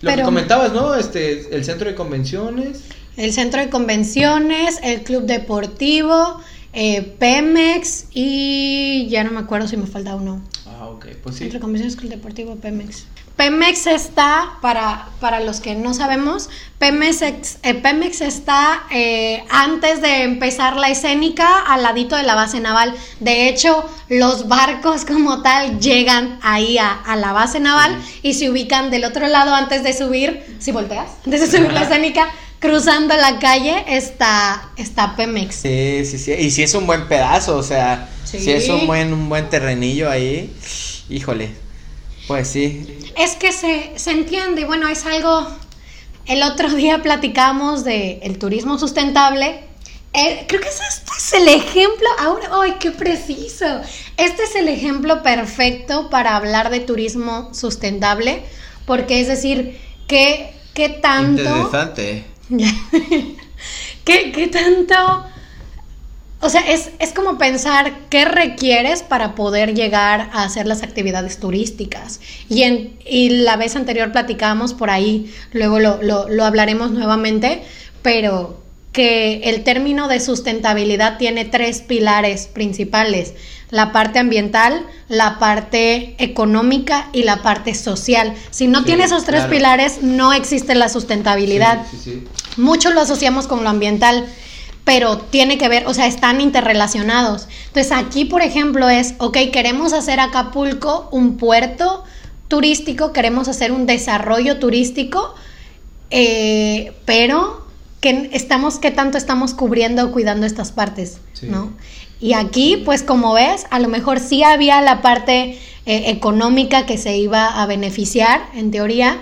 S1: Lo
S2: Pero-
S1: que comentabas, ¿no? Este, el centro de convenciones.
S2: El centro de convenciones, el club deportivo, eh, Pemex y ya no me acuerdo si me falta uno.
S1: Ah, ok, pues sí.
S2: Centro de convenciones, club deportivo, Pemex. Pemex está, para, para los que no sabemos, Pemex, ex- eh, Pemex está eh, antes de empezar la escénica al ladito de la base naval. De hecho, los barcos como tal llegan ahí a, a la base naval y se ubican del otro lado antes de subir, si volteas, antes de subir la escénica, cruzando la calle está, está Pemex.
S1: Sí, sí, sí. Y si es un buen pedazo, o sea,
S2: Sí.
S1: si es un buen, un buen terrenillo ahí, híjole. Pues sí.
S2: Es que se, se entiende, y bueno, es algo. El otro día platicamos de el turismo sustentable. Eh, creo que este es el ejemplo. Ahora, ¡ay, qué preciso! Este es el ejemplo perfecto para hablar de turismo sustentable, porque es decir, ¿qué, qué tanto.
S1: Interesante.
S2: ¿Qué, qué tanto? O sea, es, es como pensar qué requieres para poder llegar a hacer las actividades turísticas. Y, en, y la vez anterior platicábamos por ahí, luego lo, lo, lo hablaremos nuevamente, pero que el término de sustentabilidad tiene tres pilares principales. La parte ambiental, la parte económica y la parte social. Si no
S1: Sí,
S2: tiene esos tres
S1: claro.
S2: pilares, no existe la sustentabilidad
S1: Sí, sí,
S2: mucho lo asociamos con lo ambiental, pero tiene que ver, o sea, están interrelacionados. Entonces aquí, por ejemplo, es, ok, queremos hacer Acapulco un puerto turístico, queremos hacer un desarrollo turístico, eh, pero que estamos, ¿qué tanto estamos cubriendo o cuidando estas partes?
S1: Sí.
S2: ¿no? Y aquí, pues como ves, a lo mejor sí había la parte eh, económica que se iba a beneficiar, en teoría,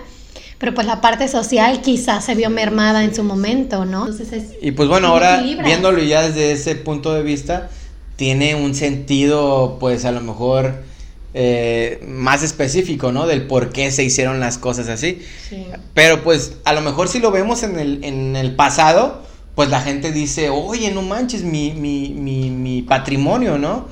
S2: pero pues la parte social quizás se vio mermada en su momento, ¿no? Entonces es...
S1: Y pues bueno,
S2: ¿Cómo
S1: ahora viéndolo ya desde ese punto de vista, tiene un sentido, pues a lo mejor eh, más específico, ¿no? Del por qué se hicieron las cosas así.
S2: Sí.
S1: Pero pues a lo mejor si lo vemos en el, en el pasado, pues la gente dice, oye, no manches, mi, mi, mi, mi patrimonio, ¿no?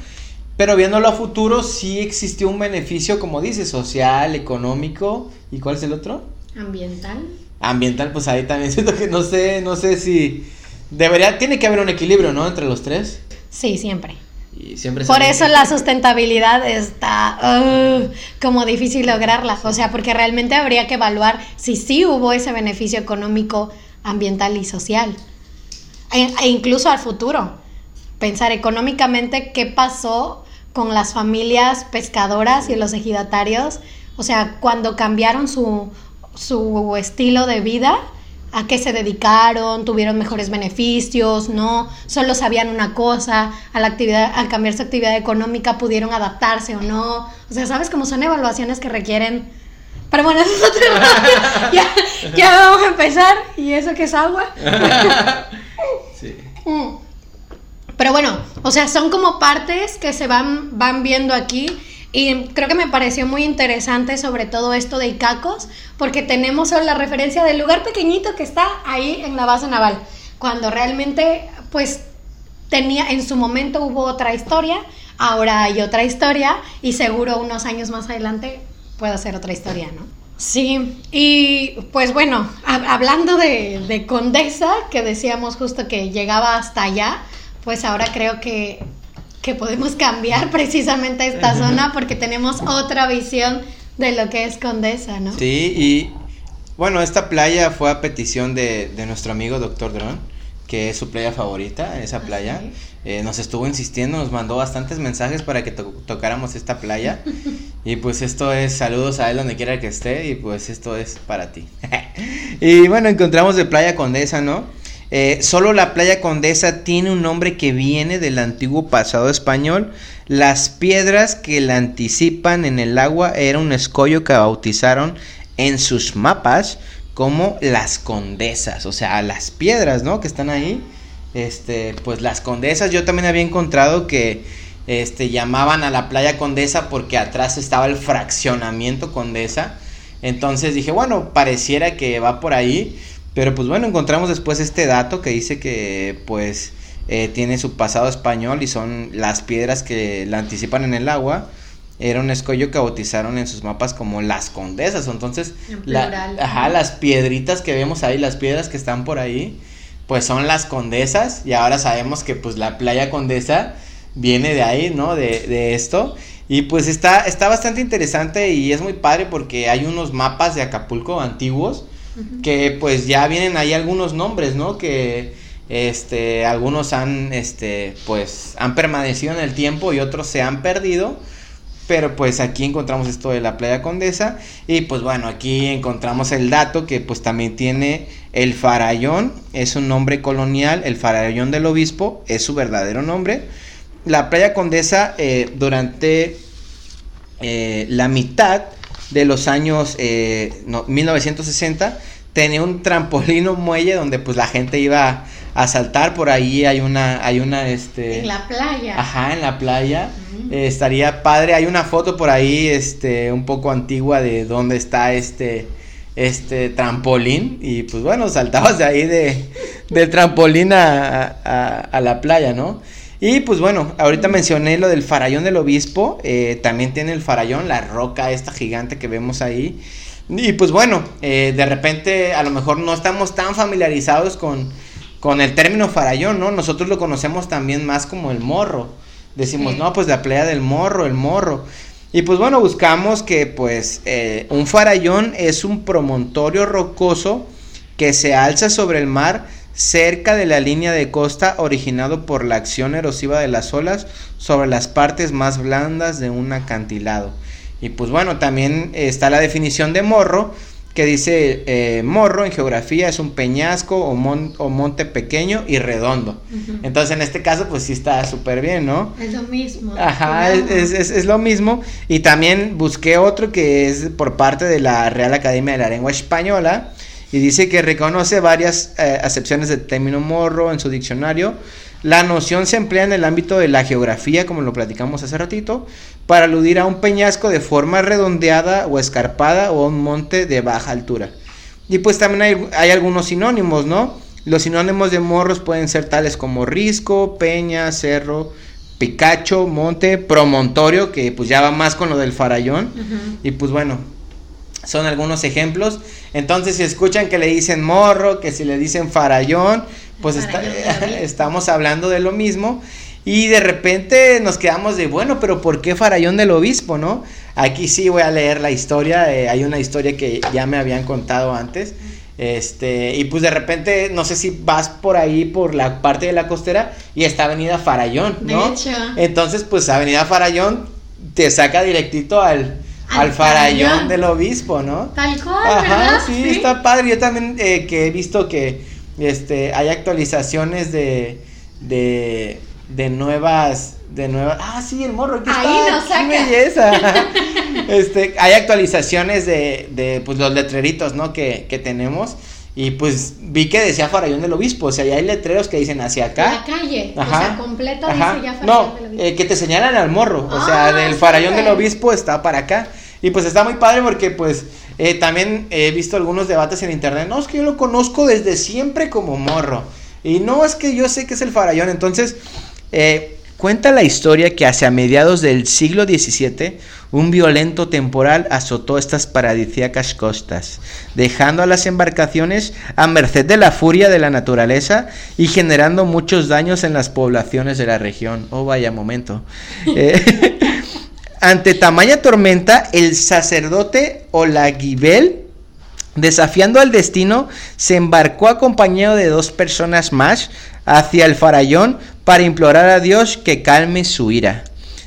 S1: Pero viéndolo a futuro, sí existió un beneficio, como dice, social, económico. ¿Y cuál es el otro?
S2: Ambiental.
S1: Ambiental, pues ahí también siento que no sé, no sé si debería, tiene que haber un equilibrio, ¿no? Entre los tres.
S2: Sí, siempre.
S1: Y siempre
S2: Por eso la sustentabilidad está uh, como difícil lograrla. O sea, porque realmente habría que evaluar si sí hubo ese beneficio económico, ambiental y social. E, e incluso al futuro. pensar económicamente qué pasó con las familias pescadoras y los ejidatarios, o sea, cuando cambiaron su, su estilo de vida, a qué se dedicaron, tuvieron mejores beneficios, no, solo sabían una cosa, a la actividad, al cambiar su actividad económica pudieron adaptarse o no. O sea, sabes cómo son evaluaciones que requieren. Pero bueno, eso es otro ya, ya vamos a empezar. ¿Y eso qué es agua? sí. Mm. Pero bueno, o sea, son como partes que se van, van viendo aquí y creo que me pareció muy interesante sobre todo esto de Icacos, porque tenemos la referencia del lugar pequeñito que está ahí en la base naval, cuando realmente pues tenía, en su momento hubo otra historia, ahora hay otra historia y seguro unos años más adelante puede ser otra historia, ¿no? Sí, y pues bueno, hablando de, de Condesa, que decíamos justo que llegaba hasta allá, pues ahora creo que que podemos cambiar precisamente esta zona porque tenemos otra visión de lo que es Condesa, ¿no?
S1: Sí, y bueno, esta playa fue a petición de, nuestro amigo Doctor Dron, que es su playa favorita, esa playa. Eh, nos estuvo insistiendo, nos mandó bastantes mensajes para que tocáramos esta playa. y pues esto es saludos a él donde quiera que esté y pues esto es para ti. y bueno, encontramos de Playa Condesa, ¿no? Eh, solo la playa Condesa tiene un nombre que viene del antiguo pasado español. Las piedras que la anticipan en el agua era un escollo que bautizaron en sus mapas como las condesas, o sea, las piedras, ¿no? Que están ahí. Este, pues las condesas, yo también había encontrado que este llamaban a la playa Condesa porque atrás estaba el fraccionamiento Condesa. Entonces dije, bueno, pareciera que va por ahí. Pero pues bueno, encontramos después este dato que dice que pues eh, tiene su pasado español y son las piedras que la anticipan en el agua. Era un escollo que bautizaron en sus mapas como las condesas. Entonces, ajá, las piedritas que vemos ahí, las piedras que están por ahí, pues son las condesas. Y ahora sabemos que pues la playa condesa viene de ahí, ¿no? De, de esto. Y pues está, está bastante interesante y es muy padre porque hay unos mapas de Acapulco antiguos que pues ya vienen ahí algunos nombres, ¿no? Que este algunos han este pues han permanecido en el tiempo y otros se han perdido. Pero pues aquí encontramos esto de la playa Condesa y pues bueno, aquí encontramos el dato que pues también tiene el farallón, es un nombre colonial, el farallón del obispo es su verdadero nombre. La playa Condesa eh, durante eh, la mitad de los años 1960 eh, tenía un trampolín muelle donde pues la gente iba a saltar por ahí hay una hay una este
S2: en la playa.
S1: Ajá en la playa. Eh, estaría padre. Hay una foto por ahí este un poco antigua de dónde está este este trampolín. Y pues bueno saltabas de ahí de del trampolín a, a, la playa no y pues bueno, ahorita mencioné lo del farallón del obispo, eh, también tiene el farallón, la roca esta gigante que vemos ahí. Y pues bueno, eh, de repente a lo mejor no estamos tan familiarizados con, con el término farallón, ¿no? Nosotros lo conocemos también más como el morro. Decimos, no, pues la playa del morro, el morro. Y pues bueno, buscamos que pues eh, un farallón es un promontorio rocoso que se alza sobre el mar cerca de la línea de costa originado por la acción erosiva de las olas sobre las partes más blandas de un acantilado. Y pues bueno, también está la definición de morro, que dice eh, morro en geografía es un peñasco o, o monte pequeño y redondo. Entonces en este caso pues sí está súper bien,
S2: ¿no? Es lo mismo.
S1: Ajá, es, es, es, lo mismo. Y también busqué otro que es por parte de la Real Academia de la Lengua Española y dice que reconoce varias eh, acepciones del término morro en su diccionario la noción se emplea en el ámbito de la geografía, como lo platicamos hace ratito, para aludir a un peñasco de forma redondeada o escarpada o un monte de baja altura. Y pues también hay, algunos sinónimos, ¿no? Los sinónimos de morros pueden ser tales como risco, peña, cerro, picacho, monte, promontorio, que pues ya va más con lo del farallón. Y pues bueno, son algunos ejemplos. Entonces, si escuchan que le dicen morro, que si le dicen farallón, pues estamos hablando de lo mismo. Y de repente nos quedamos de, bueno, pero ¿por qué Farallón del Obispo, no? Aquí sí voy a leer la historia. Eh, hay una historia que ya me habían contado antes. Este, y pues de repente, no sé si vas por ahí, por la parte de la costera, y está Avenida Farallón, ¿no?
S2: De hecho.
S1: Entonces, pues Avenida Farallón te saca directito al, al,
S2: Al
S1: farallón,
S2: Farallón.
S1: del obispo, ¿no?
S2: Tal cual,
S1: Ajá,
S2: ¿verdad?
S1: sí, está padre. Yo también eh, que he visto que este hay actualizaciones de de de nuevas de nuevas Ah, sí, el morro aquí
S2: Ahí
S1: está.
S2: nos
S1: qué
S2: saca.
S1: belleza. este, hay actualizaciones de de pues los letreritos, ¿no? que que tenemos y pues vi que decía Farallón del Obispo, o sea, ya hay letreros que dicen hacia acá.
S2: La calle, o sea, completa
S1: Ajá.
S2: dice ya
S1: No,
S2: Farallón del Obispo.
S1: eh, que te señalan al morro, o
S2: Ah,
S1: sea, del farallón del obispo está para acá. Y pues está muy padre porque pues eh, también he visto algunos debates en internet. No, es que yo lo conozco desde siempre como morro. Y no, es que yo sé que es el farallón. Entonces, eh, cuenta la historia que hacia mediados del siglo XVII un violento temporal azotó estas paradisíacas costas, dejando a las embarcaciones a merced de la furia de la naturaleza y generando muchos daños en las poblaciones de la región. Oh, vaya momento. Eh, ante tamaña tormenta, el sacerdote Olaguibel, desafiando al destino, se embarcó acompañado de dos personas más hacia el farallón para implorar a Dios que calme su ira.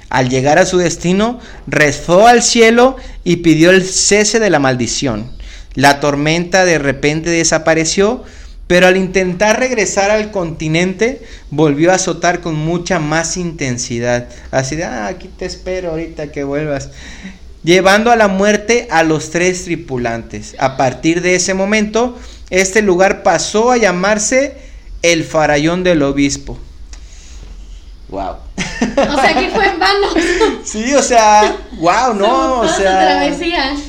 S1: Al llegar a su destino, rezó al cielo y pidió el cese de la maldición. La tormenta de repente desapareció, pero al intentar regresar al continente, volvió a azotar con mucha más intensidad. Así de, ah, aquí te espero ahorita que vuelvas. Llevando a la muerte a los tres tripulantes. A partir de ese momento, este lugar pasó a llamarse el Farallón del Obispo. Wow.
S2: O sea, que fue en vano.
S1: Sí, o sea, wow, no, o sea.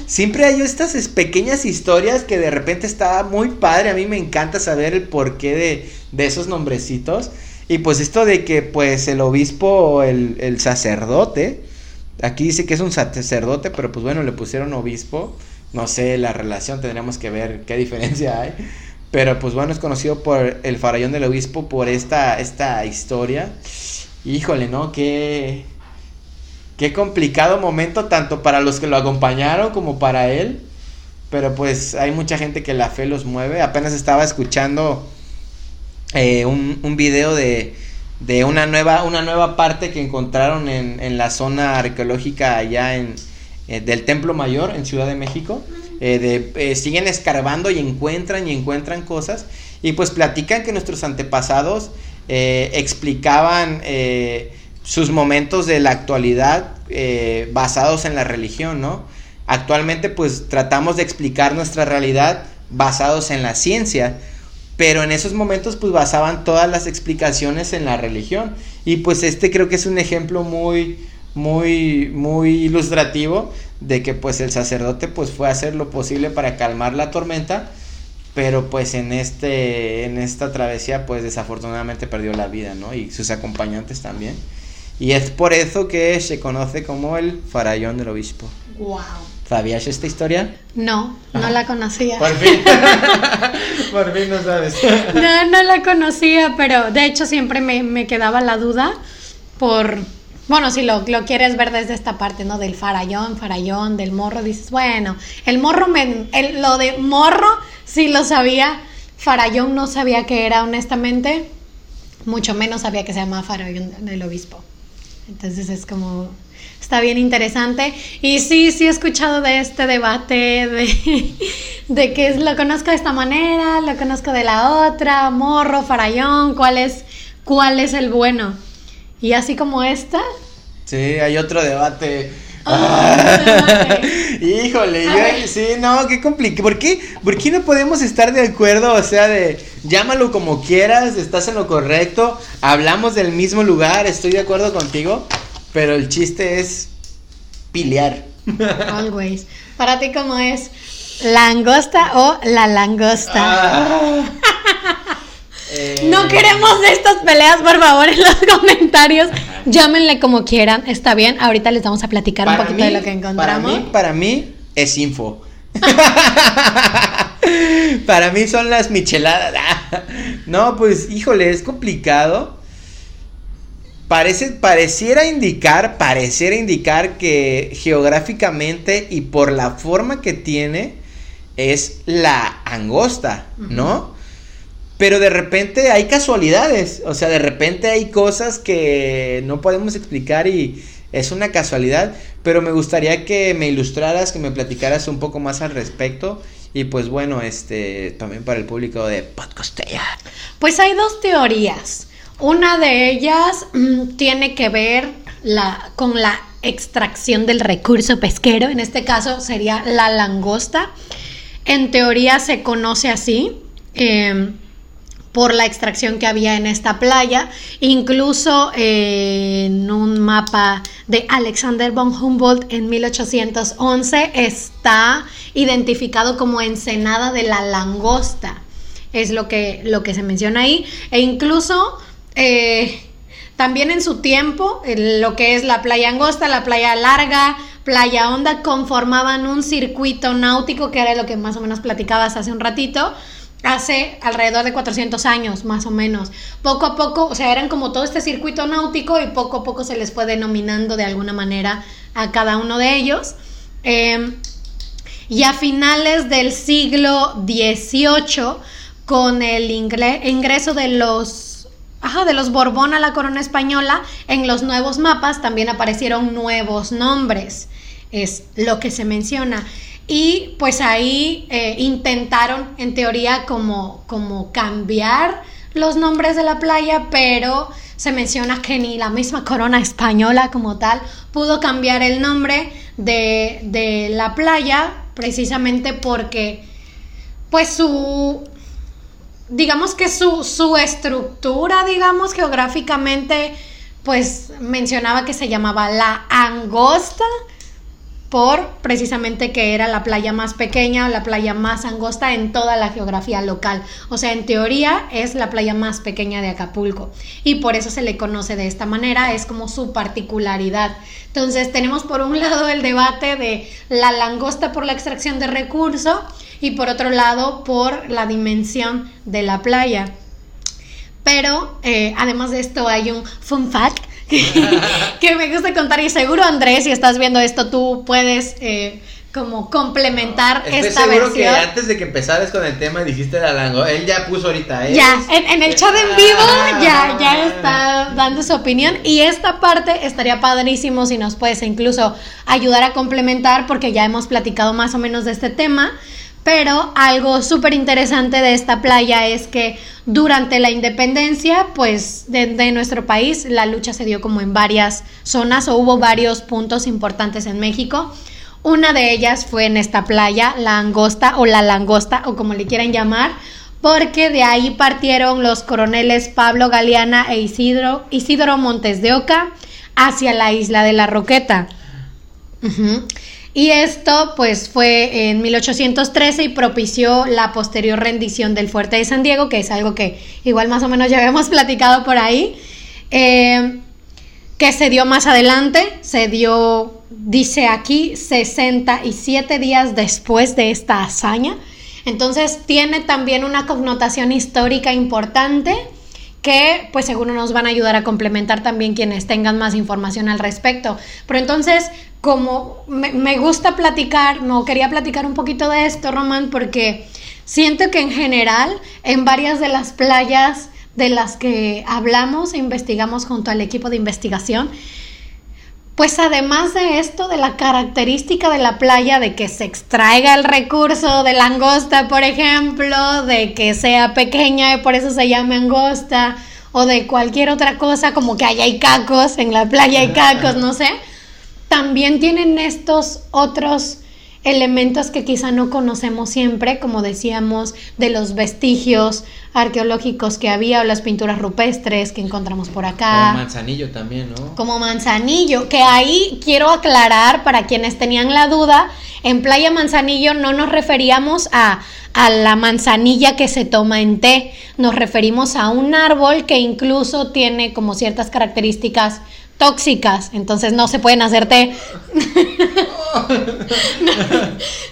S1: Siempre hay estas es- pequeñas historias que de repente está muy padre. A mí me encanta saber el porqué de, de esos nombrecitos. Y pues esto de que pues el obispo o el, el sacerdote, aquí dice que es un sacerdote, pero pues bueno, le pusieron obispo. No sé la relación, tendríamos que ver qué diferencia hay. Pero pues bueno, es conocido por el farallón del obispo por esta, esta historia. Híjole, ¿no? Qué, Qué complicado momento tanto para los que lo acompañaron como para él. Pero pues hay mucha gente que la fe los mueve. Apenas estaba escuchando eh, un, un video de, de una, nueva, una nueva parte que encontraron en, en la zona arqueológica allá en, eh, del Templo Mayor en Ciudad de México. Eh, de, eh, siguen escarbando y encuentran y encuentran cosas. Y pues platican que nuestros antepasados eh, explicaban eh, sus momentos de la actualidad eh, basados en la religión, ¿no? Actualmente pues tratamos de explicar nuestra realidad basados en la ciencia, pero en esos momentos pues basaban todas las explicaciones en la religión y pues este creo que es un ejemplo muy muy muy ilustrativo de que pues el sacerdote pues fue a hacer lo posible para calmar la tormenta pero pues en este en esta travesía pues desafortunadamente perdió la vida no y sus acompañantes también y es por eso que se conoce como el farallón del obispo
S2: Wow.
S1: ¿sabías esta historia?
S2: No, no
S1: Ajá.
S2: la conocía.
S1: por fin por fin no sabes
S2: No, no la conocía, pero de hecho siempre me, me quedaba la duda por, bueno, si lo, lo quieres ver desde esta parte, ¿no? Del farallón, farallón, del morro, dices, bueno, el morro, me, el- lo de morro sí lo sabía, farallón no sabía que era honestamente, mucho menos sabía que se llamaba farallón del obispo. Entonces es como, está bien interesante. Y sí, sí he escuchado de este debate, de, de que lo conozco de esta manera, lo conozco de la otra, morro, farallón, cuál es, cuál es el bueno. Y así como esta,
S1: sí hay otro debate
S2: Ah.
S1: Híjole, yo- sí, no, qué complicado. ¿Por qué? ¿Por qué no podemos estar de acuerdo? O sea, de llámalo como quieras, estás en lo correcto, hablamos del mismo lugar, estoy de acuerdo contigo, pero el chiste es pilear.
S2: always. Para ti, ¿cómo es? ¿Langosta o la langosta?
S1: Ah. Eh,
S2: No queremos estas peleas, por favor, en los comentarios. Llámenle como quieran, está bien. Ahorita les vamos a platicar un poquito
S1: mí-
S2: de lo que encontramos.
S1: Para mí, para mí es info. para mí son las micheladas. no, pues, híjole, es complicado. Parece, pareciera indicar, pareciera indicar que geográficamente y por la forma que tiene, es la angosta, ¿no? Pero de repente hay casualidades, o sea, de repente hay cosas que no podemos explicar y es una casualidad, pero me gustaría que me ilustraras, que me platicaras un poco más al respecto y pues bueno, este también para el público de Podcostella.
S2: Pues hay dos teorías. Una de ellas mm, tiene que ver la, con la extracción del recurso pesquero, en este caso sería la langosta. En teoría se conoce así. Em, por la extracción que había en esta playa. Incluso eh, en un mapa de Alexander von Humboldt en 1811 está identificado como ensenada de la langosta. Es lo que, lo que se menciona ahí. E incluso eh, también en su tiempo, lo que es la playa angosta, la playa larga, playa honda, conformaban un circuito náutico, que era lo que más o menos platicabas hace un ratito hace alrededor de 400 años, más o menos. Poco a poco, o sea, eran como todo este circuito náutico y poco a poco se les fue denominando de alguna manera a cada uno de ellos. Em, y a finales del siglo XVIII, con el ingreso de los, ajá, de los Borbón a la corona española, en los nuevos mapas también aparecieron nuevos nombres. Es lo que se menciona. Y pues ahí eh, intentaron, en teoría, como, como cambiar los nombres de la playa, pero se menciona que ni la misma corona española como tal pudo cambiar el nombre de, de la playa, precisamente porque, pues su, digamos que su, su estructura, digamos, geográficamente, pues mencionaba que se llamaba la angosta por precisamente que era la playa más pequeña o la playa más angosta en toda la geografía local. O sea, en teoría es la playa más pequeña de Acapulco y por eso se le conoce de esta manera, es como su particularidad. Entonces tenemos por un lado el debate de la langosta por la extracción de recurso y por otro lado por la dimensión de la playa. Pero eh, además de esto hay un fun fact que me gusta contar y seguro Andrés, si estás viendo esto, tú puedes eh, como complementar
S1: Estoy
S2: esta
S1: seguro
S2: versión.
S1: que antes de que empezaras con el tema dijiste la lango, él ya puso ahorita, ¿eh?
S2: Ya, en, en el chat en vivo
S1: Ah.
S2: ya, ya está dando su opinión y esta parte estaría padrísimo si nos puedes incluso ayudar a complementar porque ya hemos platicado más o menos de este tema. Pero algo súper interesante de esta playa es que durante la independencia, pues, de, nuestro país, la lucha se dio como en varias zonas o hubo varios puntos importantes en México. Una de ellas fue en esta playa, la angosta o la langosta o como le quieran llamar, porque de ahí partieron los coroneles Pablo Galeana e Isidro, Montes de Oca hacia la isla de la Roqueta. Y esto pues fue en 1813 y propició la posterior rendición del fuerte de San Diego, que es algo que igual más o menos ya habíamos platicado por ahí, eh, que se dio más adelante, se dio, dice aquí, 67 días después de esta hazaña. Entonces tiene también una connotación histórica importante que pues seguro nos van a ayudar a complementar también quienes tengan más información al respecto. Pero entonces, como me, me, gusta platicar, no quería platicar un poquito de esto, Román, porque siento que en general en varias de las playas de las que hablamos e investigamos junto al equipo de investigación, pues además de esto, de la característica de la playa, de que se extraiga el recurso de langosta, por ejemplo, de que sea pequeña y por eso se llame angosta, o de cualquier otra cosa, como que allá hay cacos, en la playa hay cacos, no sé, también tienen estos otros elementos que quizá no conocemos siempre, como decíamos, de los vestigios arqueológicos que había o las pinturas rupestres que encontramos por acá.
S1: Como manzanillo también, ¿no?
S2: Como manzanillo, que ahí quiero aclarar para quienes tenían la duda, en Playa Manzanillo no nos referíamos a, a la manzanilla que se toma en té, nos referimos a un árbol que incluso tiene como ciertas características tóxicas, entonces no se pueden hacer té.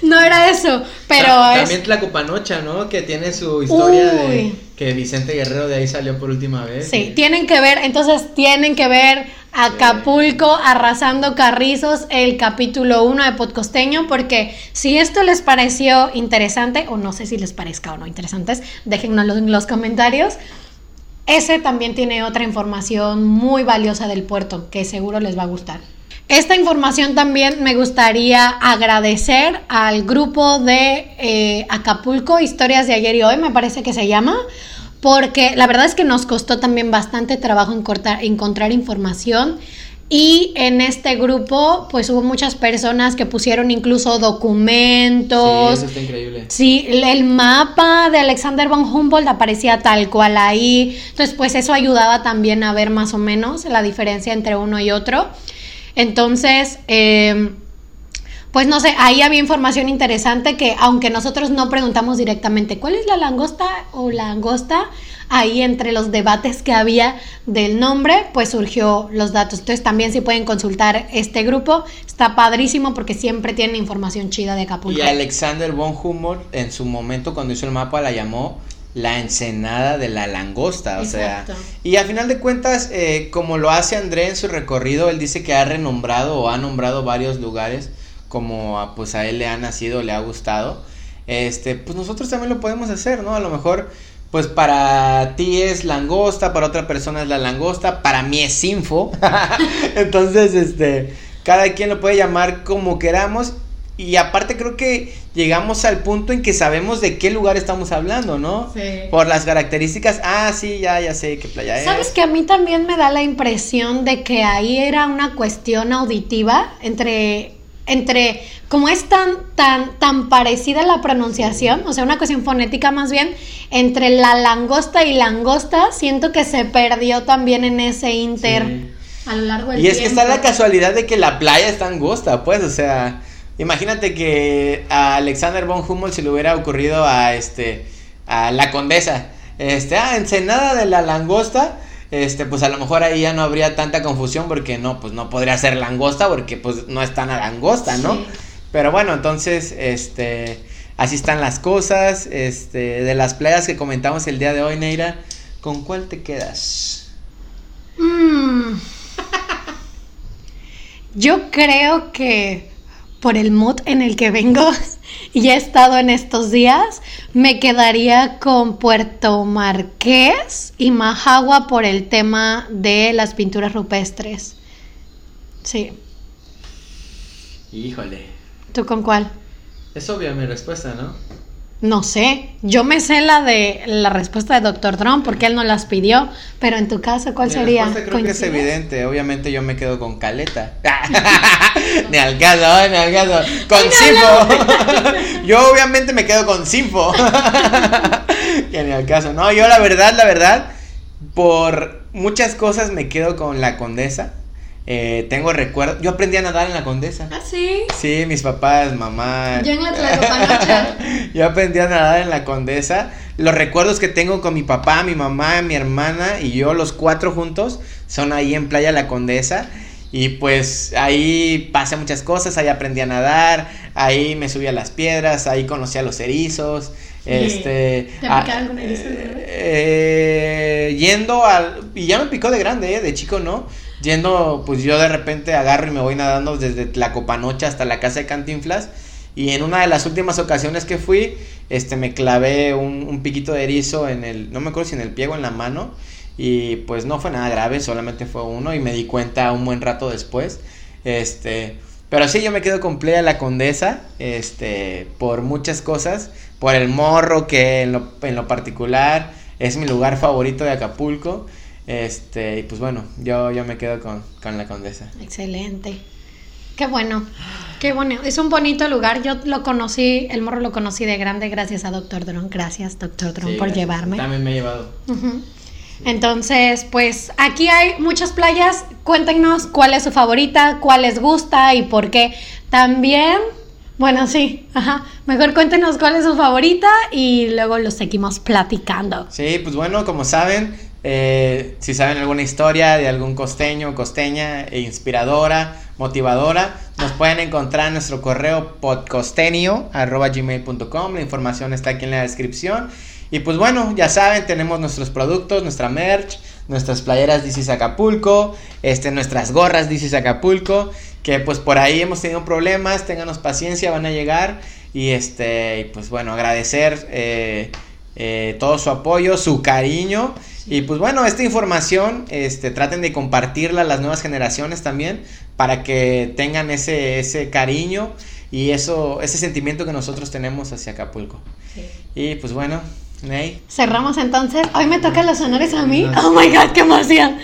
S2: no, no, era eso, pero
S1: También
S2: es...
S1: Tlacopanocha, ¿no? Que tiene su historia
S2: Uy.
S1: de Que Vicente Guerrero de ahí salió por última vez.
S2: Sí, tienen que ver, entonces tienen que ver Acapulco arrasando carrizos, el capítulo 1 de Podcosteño, porque si esto les pareció interesante, o no sé si les parezca o no interesantes, déjennoslo en los comentarios. Ese también tiene otra información muy valiosa del puerto que seguro les va a gustar. Esta información también me gustaría agradecer al grupo de eh, Acapulco, Historias de ayer y hoy, me parece que se llama, porque la verdad es que nos costó también bastante trabajo encontrar información. Y en este grupo, pues hubo muchas personas que pusieron incluso documentos.
S1: Sí, eso está increíble.
S2: Sí, el mapa de Alexander von Humboldt aparecía tal cual ahí. Entonces, pues eso ayudaba también a ver más o menos la diferencia entre uno y otro. Entonces, em, pues no sé, ahí había información interesante que aunque nosotros no preguntamos directamente cuál es la langosta o la angosta, ahí entre los debates que había del nombre, pues surgió los datos. Entonces también si pueden consultar este grupo, está padrísimo porque siempre tienen información chida de Acapulco.
S1: Y Alexander von Humboldt en su momento cuando hizo el mapa la llamó la ensenada de la langosta, o sea, y a final de cuentas, eh, como lo hace André en su recorrido, él dice que ha renombrado o ha nombrado varios lugares como a, pues a él le ha nacido, le ha gustado, este, pues nosotros también lo podemos hacer, ¿no? A lo mejor, pues para ti es langosta, para otra persona es la langosta, para mí es info, entonces, este, cada quien lo puede llamar como queramos y aparte creo que llegamos al punto en que sabemos de qué lugar estamos hablando, ¿no? Sí. Por las características, ah, sí, ya, ya sé qué playa es.
S2: ¿Sabes que a mí también me da la impresión de que ahí era una cuestión auditiva entre entre como es tan tan tan parecida la pronunciación, o sea, una cuestión fonética más bien entre la langosta y langosta, siento que se perdió también en ese inter a lo largo del
S1: tiempo. Y es que está la casualidad de que la playa está angosta, pues, o sea, Imagínate que a Alexander von Humboldt se le hubiera ocurrido a este a la condesa, este, ah, Ensenada de la langosta, este, pues a lo mejor ahí ya no habría tanta confusión porque no, pues no podría ser langosta porque pues no es tan a langosta, ¿no? Pero bueno, entonces, este, así están las cosas, este, de las playas que comentamos el día de hoy, Neira, ¿con cuál te quedas?
S2: Mm. Yo creo que por el mood en el que vengo y he estado en estos días, me quedaría con Puerto Marqués y Majagua por el tema de las pinturas rupestres. Sí.
S1: Híjole.
S2: ¿Tú con cuál?
S1: Es obvia mi respuesta, ¿no?
S2: No sé, yo me sé la de la respuesta de Doctor Drum porque él no las pidió, pero en tu caso, ¿cuál sería?
S1: creo que es evidente, obviamente yo me quedo con Caleta. ni al caso, ni al caso. Con Sinfo. yo obviamente me quedo con Sinfo. que ni al caso. No, yo la verdad, la verdad, por muchas cosas me quedo con la Condesa. Eh, tengo recuerdos. Yo aprendí a nadar en la Condesa.
S2: ¿Ah, sí?
S1: Sí, mis papás, mamá.
S2: Yo en la
S1: Yo aprendí a nadar en la Condesa. Los recuerdos que tengo con mi papá, mi mamá, mi hermana y yo, los cuatro juntos, son ahí en Playa La Condesa. Y pues ahí pasé muchas cosas, ahí aprendí a nadar, ahí me subí a las piedras, ahí conocí a los erizos. Este,
S2: ¿Te algún erizo?
S1: Eh, yendo al... Y ya me picó de grande, ¿eh? de chico no yendo, pues yo de repente agarro y me voy nadando desde Tlacopanocha hasta la casa de Cantinflas. Y en una de las últimas ocasiones que fui, este, me clavé un, piquito de erizo en el, no me acuerdo si en el pie o en la mano. Y pues no fue nada grave, solamente fue uno y me di cuenta un buen rato después. Este, pero sí, yo me quedo con Playa La Condesa, este, por muchas cosas, por el morro que en lo, en lo particular es mi lugar favorito de Acapulco. Este, y pues bueno, yo, yo me quedo con, la condesa.
S2: Excelente. Qué bueno, qué bueno. Es un bonito lugar. Yo lo conocí, el morro lo conocí de grande gracias a Doctor Dron. Gracias, Doctor Dron, por llevarme.
S1: También me he llevado.
S2: Entonces, pues aquí hay muchas playas. Cuéntenos cuál es su favorita, cuál les gusta y por qué. También, bueno, sí, ajá. Mejor cuéntenos cuál es su favorita y luego lo seguimos platicando.
S1: Sí, pues bueno, como saben, eh, si saben alguna historia de algún costeño, costeña, e inspiradora, motivadora, nos pueden encontrar en nuestro correo podcostenio.gmail.com. La información está aquí en la descripción. Y pues bueno, ya saben, tenemos nuestros productos, nuestra merch, nuestras playeras Dices Acapulco, este, nuestras gorras Dices Acapulco, que pues por ahí hemos tenido problemas, ténganos paciencia, van a llegar. Y este, pues bueno, agradecer eh, eh, todo su apoyo, su cariño. Y pues bueno, esta información, este, traten de compartirla a las nuevas generaciones también, para que tengan ese, ese cariño y eso, ese sentimiento que nosotros tenemos hacia Acapulco. Y pues bueno, Ney.
S2: Cerramos entonces. Hoy me tocan los honores a mí. Oh my god, qué emoción.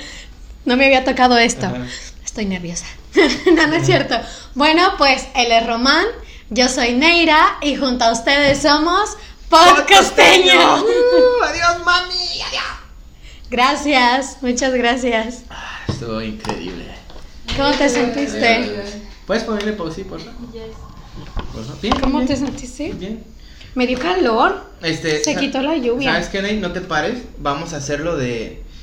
S2: No me había tocado esto.
S1: Ajá.
S2: Estoy nerviosa. no, no es cierto. Bueno, pues él es Román, yo soy Neira y junto a ustedes somos Podcasteño.
S1: Uh, adiós, mami. Adiós.
S2: Gracias, muchas gracias.
S1: Ah, estuvo increíble.
S2: ¿Cómo te sentiste?
S1: ¿Puedes ponerle pausa, por favor? Por favor. Bien,
S2: ¿Cómo
S1: bien,
S2: te sentiste?
S1: Bien.
S2: Me dio calor.
S1: Este,
S2: Se quitó la lluvia.
S1: ¿Sabes qué, Ney? No te pares. Vamos a hacerlo de